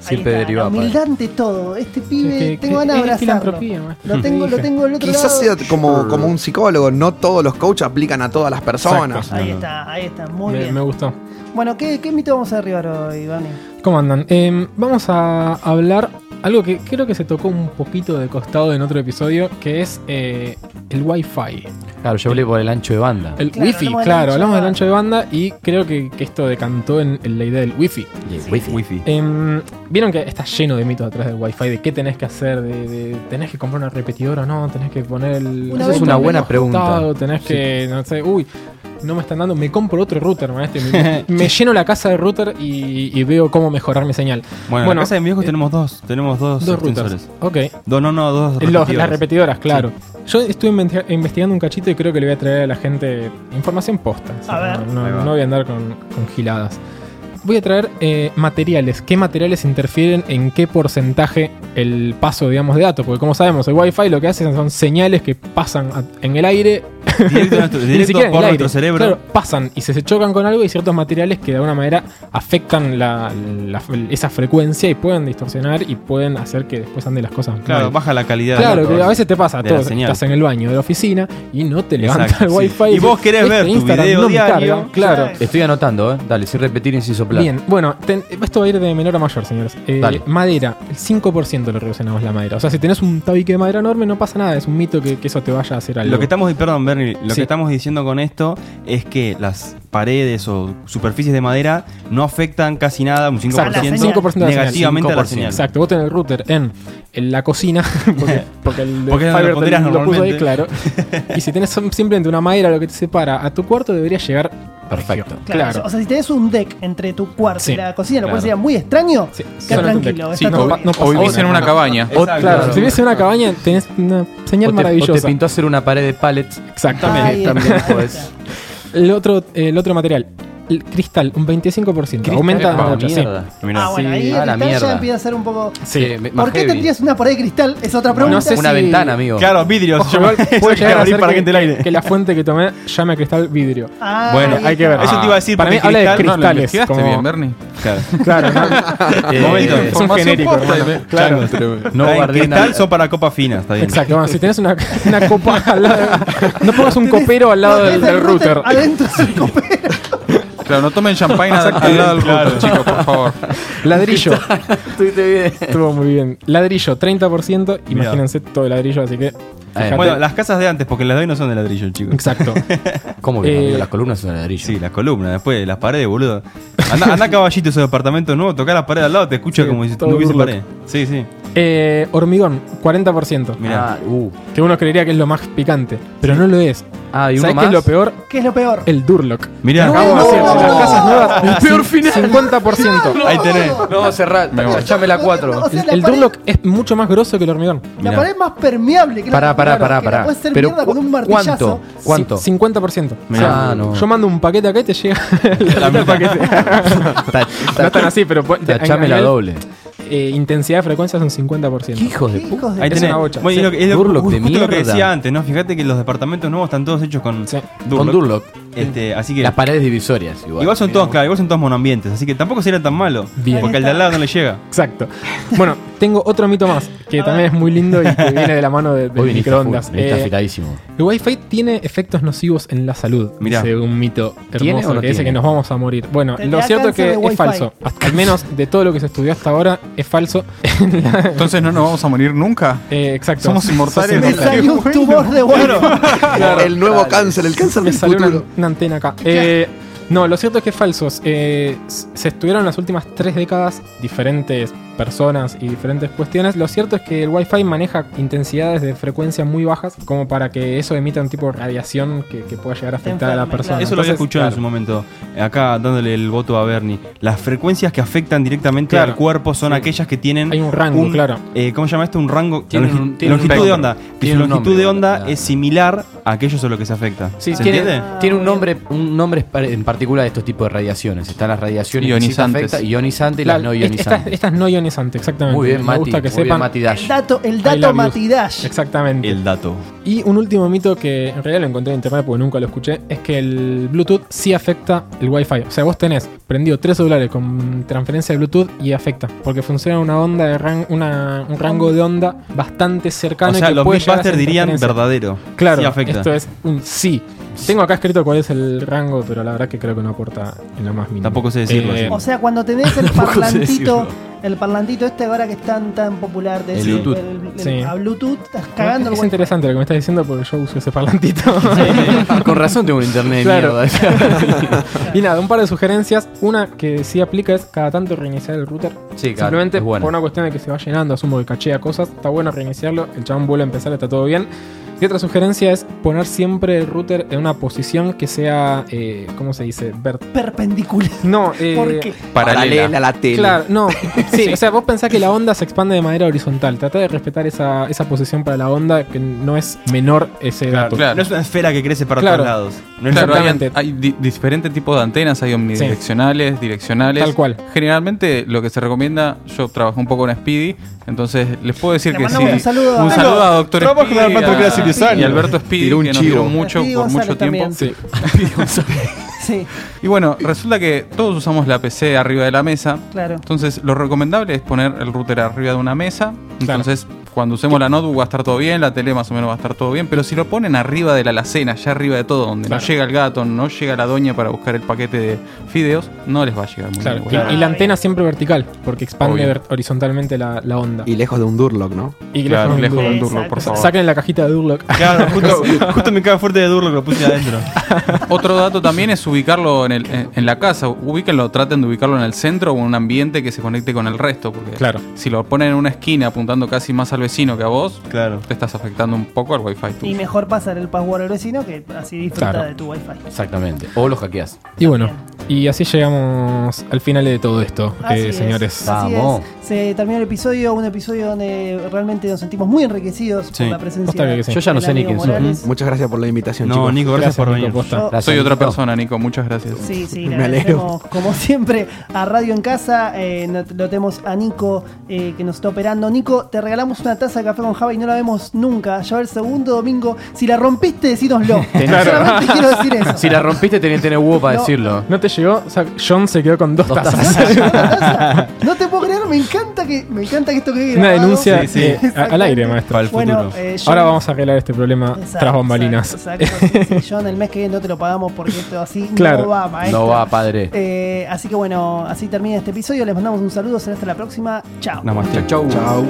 Siempre derivado. La humildad todo. Este pibe, Que- tengo ganas de abrazarlo. Lo tengo, lo tengo otro Quizás lado. sea como, como un psicólogo. No todos los coaches aplican a todas las personas. Exacto. Ahí está, ahí está, muy me, bien. me gustó. Bueno, ¿qué, ¿qué mito vamos a derribar hoy, Vani? ¿Cómo andan? Eh, vamos a hablar algo que creo que se tocó un poquito de costado en otro episodio, que es eh, el Wi-Fi. Claro, yo hablé por el ancho de banda. El Claro, Wi-Fi, hablamos claro, hablamos del ancho de banda y creo que, que esto decantó en, en la idea del Wi-Fi. Wifi. Wifi. Em, Vieron que está lleno de mitos atrás del Wi-Fi, de qué tenés que hacer, de, de- tenés que comprar una repetidora o no, tenés que poner el. Una Esa es una buena pregunta. tenés que, no sé, uy, no me están dando, me compro otro router, maestro, me, me lleno la casa de router y, y veo cómo mejorar mi señal. Bueno, en la casa de mi viejo tenemos dos. Tenemos dos, Dos routers. Ok. Dos, no, no, dos Los- repetidoras. las repetidoras, claro. Yo estuve investigando un cachito y creo que le voy a traer a la gente información posta. O sea, A ver. No, voy a andar con, con giladas. Voy a traer eh, materiales. ¿Qué materiales interfieren en qué porcentaje el paso, digamos, de datos? Porque como sabemos, el Wi-Fi lo que hace son señales que pasan a- en el aire. Directo, a nuestro- por nuestro cerebro. Claro, pasan y se, se chocan con algo y ciertos materiales que de alguna manera afectan la- la- esa frecuencia y pueden distorsionar y pueden hacer que después anden las cosas Claro, mal. baja la calidad. Claro, de que a veces te pasa, todo, estás en el baño de la oficina y no te levanta Exacto, el sí. wifi. Y vos querés Este ver tu Instagram video no diario. carga. Claro. Sí. Estoy anotando, ¿eh? Dale, sin repetir inciso plan. Bien, bueno, ten- esto va a ir de menor a mayor, señores. Eh, Dale. madera, el 5% lo reduccionamos la madera. O sea, si tenés un tabique de madera enorme, no pasa nada. Es un mito que, que eso te vaya a hacer algo. Lo que estamos, perdón, Lo Sí. que estamos diciendo con esto es que las paredes o superficies de madera no afectan casi nada, un 5%, Exacto, 5% de la señal. negativamente a la 5%. señal. Exacto, vos tenés el router en, en la cocina, porque, porque el de Porque lo lo puso ahí, claro. Y si tenés simplemente una madera lo que te separa a tu cuarto, debería llegar Perfecto. Claro, Claro. O sea, si tenés un deck entre tu cuarto Sí, y la cocina, lo claro. cual sería muy extraño, Sí, queda tranquilo. deck. está Sí, todo no, bien. no o vivís en una cabaña. Claro, si vives en una cabaña, tenés una señal O te, o maravillosa. te pintó hacer una pared de pallets. Exactamente. También. El otro, el otro material, cristal, un 25%. Cristal, Aumenta epa, mucho, sí. Ah, bueno, ahí a el la cristal ya mierda. empieza a ser un poco. Sí. ¿Por qué heavy. tendrías una pared de cristal? Es otra pregunta. No sé Una si- ventana, amigo. Claro, vidrios. Ojo, Yo- igual puede llegar a ser para que, que entre el aire. que- la fuente que tomé llame a cristal vidrio. Ah, Bueno, ahí hay que ver. Eso te iba a decir Para mí porque habla de cristal- No, lo cristales. investigaste como- bien, Bernie. Claro. Claro, no, Eh, Momento. eh, es un Información genérico, posta, hermano. eh. Claro. no Está bien, guardé cristal nada. son para copas finas, está bien. Exacto, bueno, si tenés una, una copa al lado, no pongas un copero al lado del, del el router. Adentro es un copero. Claro, no tomen champagne al al lado del router, chicos, por favor. Ladrillo, Estuviste bien. estuvo muy bien. Ladrillo, 30%, imagínense todo el ladrillo, así que. fíjate. Bueno, las casas de antes, porque las de hoy no son de ladrillo, chicos. Exacto. ¿Cómo que no, Eh, amigo? Las columnas son de ladrillo. Sí, las columnas, después las paredes, boludo. Anda, anda caballito esos departamentos nuevos, tocar las paredes al lado, te escucha Sí, como si todo no hubiese pared. Sí, sí. Eh, hormigón, 40%. Mirá. Ah, uh. Que uno creería que es lo más picante, pero no lo es. Ah, y uno ¿Sabes más. qué es lo peor? ¿Qué es lo peor? El Durlock. Mirá. Acabo de hacer en las casas nuevas. El peor final. 50%. Ahí tenés. No, cerrá. Echame la 4. O sea, El, la el pared- Durlock es mucho más grosso que el hormigón. La Mirá. pared más permeable que Pará, la pará, pará, pará. puedes hacer Pero mierda con un cu- martillazo. ¿cuánto? ¿Cuánto? Cin- 50%. Mirá. Ah, no. Yo mando un paquete acá y te llega la mitad del paquete. no están así, pero Tachame a la nivel, doble. Eh, intensidad de frecuencia son 50%. ¿Qué hijos de ¿Qué puta? Ahí Es tenés. una bocha. Bueno, y lo que- es lo- Durlock de justo lo que mierda. decía antes, ¿no? Fíjate que los departamentos nuevos están todos hechos con Sí. Con Durlock. Este, así que Las paredes divisorias. Igual, igual son todos, claro, igual son todos monoambientes, así que tampoco sería tan malo. Bien. Porque al de al lado no le llega. Exacto. Bueno, tengo otro mito más, que también es muy lindo y que viene de la mano de, del Hoy viniste microondas. full, viniste Eh, afiladísimo. el Wi-Fi tiene efectos nocivos en la salud. Mirá. Dice un mito ¿Tiene hermoso o no que dice tiene? que nos vamos a morir. Bueno, lo cierto es que cáncer de es Wi-Fi. falso. Hasta- Al menos de todo lo que se estudió hasta ahora, es falso. Entonces no nos vamos a morir nunca. Eh, exacto. Somos inmortales. Me salió un tumor de bueno. el nuevo cáncer, el cáncer Me del salió una, futuro. Una antena acá. Eh, no, lo cierto es que es falso. Eh, se estudiaron las últimas tres décadas diferentes personas y diferentes cuestiones. Lo cierto es que el Wi-Fi maneja intensidades de frecuencia muy bajas como para que eso emita un tipo de radiación que, que pueda llegar a afectar a la persona. claro. Eso lo había escuchado en su momento. Acá dándole el voto a Bernie. Las frecuencias que afectan directamente Claro. al cuerpo son Sí. aquellas que tienen. Hay un rango, claro. eh, ¿Cómo se llama esto? Un rango. Tienen longi- un- tienen un longitud de onda. Que su longitud nombre, de onda claro. es similar a aquello a lo que se afecta. Sí, ¿Se tiene, entiende? tiene un nombre, un nombre en particular de estos tipos de radiaciones. Están las radiaciones que sí te Ionizantes. afectan, ionizantes y La- las no ionizantes. Estas, estas no ionizantes, exactamente. muy bien, Me Mati. gusta que muy bien, sepan. Mati Dash. El dato, el I dato love. Matidash. Exactamente. El dato. Y un último mito que en realidad lo encontré en internet porque nunca lo escuché, es que el Bluetooth sí afecta el Wi-Fi. O sea, vos tenés prendido tres celulares con transferencia de Bluetooth y afecta, porque funciona una onda de ran- una- un rango de onda bastante cercano O sea, y que los puede llegar a Mythbusters ser dirían interferencia. verdadero. Claro, Sí afecta. esto es un sí. Tengo acá escrito cuál es el rango, pero la verdad que creo que no aporta en lo más mínimo. Tampoco sé decirlo, Eh. O sea, cuando tenés el parlantito, el parlantito este ahora que es tan tan popular de El ese- Bluetooth. el- el- Sí. a Bluetooth, estás cagando el es Wi-Fi. interesante lo que me estás diciendo porque yo uso ese parlantito. Con razón tengo un internet de Claro. mierda. y nada, un par de sugerencias. Una que sí aplica es cada tanto reiniciar el router. Sí, claro, Simplemente es bueno. por una cuestión de que se va llenando, asumo que cachea cosas. Está bueno reiniciarlo, el chabón vuelve a empezar, está todo bien. Y otra sugerencia es poner siempre el router en una posición que sea, eh, ¿cómo se dice? Perpendicular. no, eh, ¿Por qué? Paralela a la tele. Claro, no. Sí, o sea, vos pensás que la onda se expande de manera horizontal. Trata de respetar esa, esa posición para la onda, que no es menor ese dato. claro. No es una esfera que crece para Claro. todos lados. No hay, Exactamente. hay di- diferentes tipos de antenas, hay omnidireccionales, direccionales. Tal cual. Generalmente lo que se recomienda, yo trabajé un poco en Speedy, entonces les puedo decir Le que sí. un saludo a- Un saludo a Doctor Trabajo Speedy y. Alberto Speedy, Tiró que nos dieron mucho Speedy por González mucho tiempo. también. Sí, Y bueno, resulta que todos usamos la PC arriba de la mesa. claro. Entonces, lo recomendable es poner el router arriba de una mesa. Entonces, cuando usemos la notebook va a estar todo bien, la tele más o menos va a estar todo bien. Pero si lo ponen arriba de la alacena, ya arriba de todo, donde Claro. no llega el gato, no llega la doña para buscar el paquete de fideos, no les va a llegar muy Claro, bien. y- Y, la antena siempre vertical, porque expande Obvio. horizontalmente la, la onda. Y lejos de un Durlock, ¿no? Y Claro, lejos lejos de un Durlock, por favor. Saquen la cajita de Durlock. Claro, justo, justo me cae fuerte de Durlock, lo puse adentro. Otro dato también es ubicarlo en, el- en- la casa. Ubíquenlo, traten de ubicarlo en el centro o en un ambiente que se conecte con el resto. Porque Claro. si lo ponen en una esquina apuntando casi más al vecino que a vos, Claro. te estás afectando un poco al wifi Y tuyo. mejor pasar el password al vecino que así disfruta Claro. de tu wifi. Exactamente. O los hackeas. Y bueno, y así llegamos al final de todo esto, Así eh, es, señores. así Vamos. es. Se terminó el episodio, un episodio donde realmente nos sentimos muy enriquecidos Sí. por la presencia que sí. Yo ya no sé ni quién soy. Muchas gracias por la invitación, No, chicos. Nico, gracias, por venir. Yo- Soy otra persona, Nico. Muchas gracias. Sí, sí, Me alegro. como siempre a Radio en Casa. eh, lo tenemos a Nico eh, que nos está operando. Nico, te regalamos una taza de café con Java y no la vemos nunca. Ya el segundo domingo. Si la rompiste, decínoslo. Solamente quiero decir eso. Si la rompiste, tenés que tener huevo para No. decirlo. ¿No te llegó? O sea, John se quedó con dos, Dos tazas. tazas. No te puedo creer, me encanta que, me encanta que esto quede Una denuncia Sí, sí. eh, al aire, maestro. Para el futuro. Bueno, eh, John- Ahora vamos a arreglar este problema Exacto, tras bambalinas. Exacto, exacto. Sí, sí, John, el mes que viene no te lo pagamos porque esto así Claro. no va, maestro. No va, padre. Eh, así que bueno, así termina este episodio. Les mandamos un saludo. Será hasta la próxima. Chao. Namaste. Chau. Chao.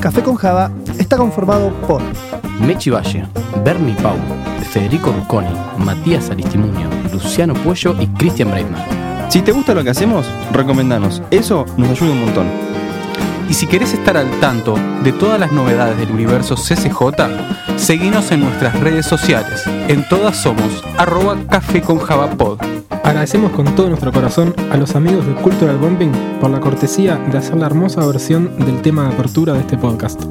Café con Java está conformado por Mechi Valle, Bernie Pau, Federico Rucconi, Matías Aristimuño, Luciano Puello y Cristian Breitman. Si te gusta lo que hacemos, recomendanos. Eso nos ayuda un montón. Y si querés estar al tanto de todas las novedades del universo CCJ, seguinos en nuestras redes sociales. En todas somos arroba café con. Agradecemos con todo nuestro corazón a los amigos de Cultural Bombing por la cortesía de hacer la hermosa versión del tema de apertura de este podcast.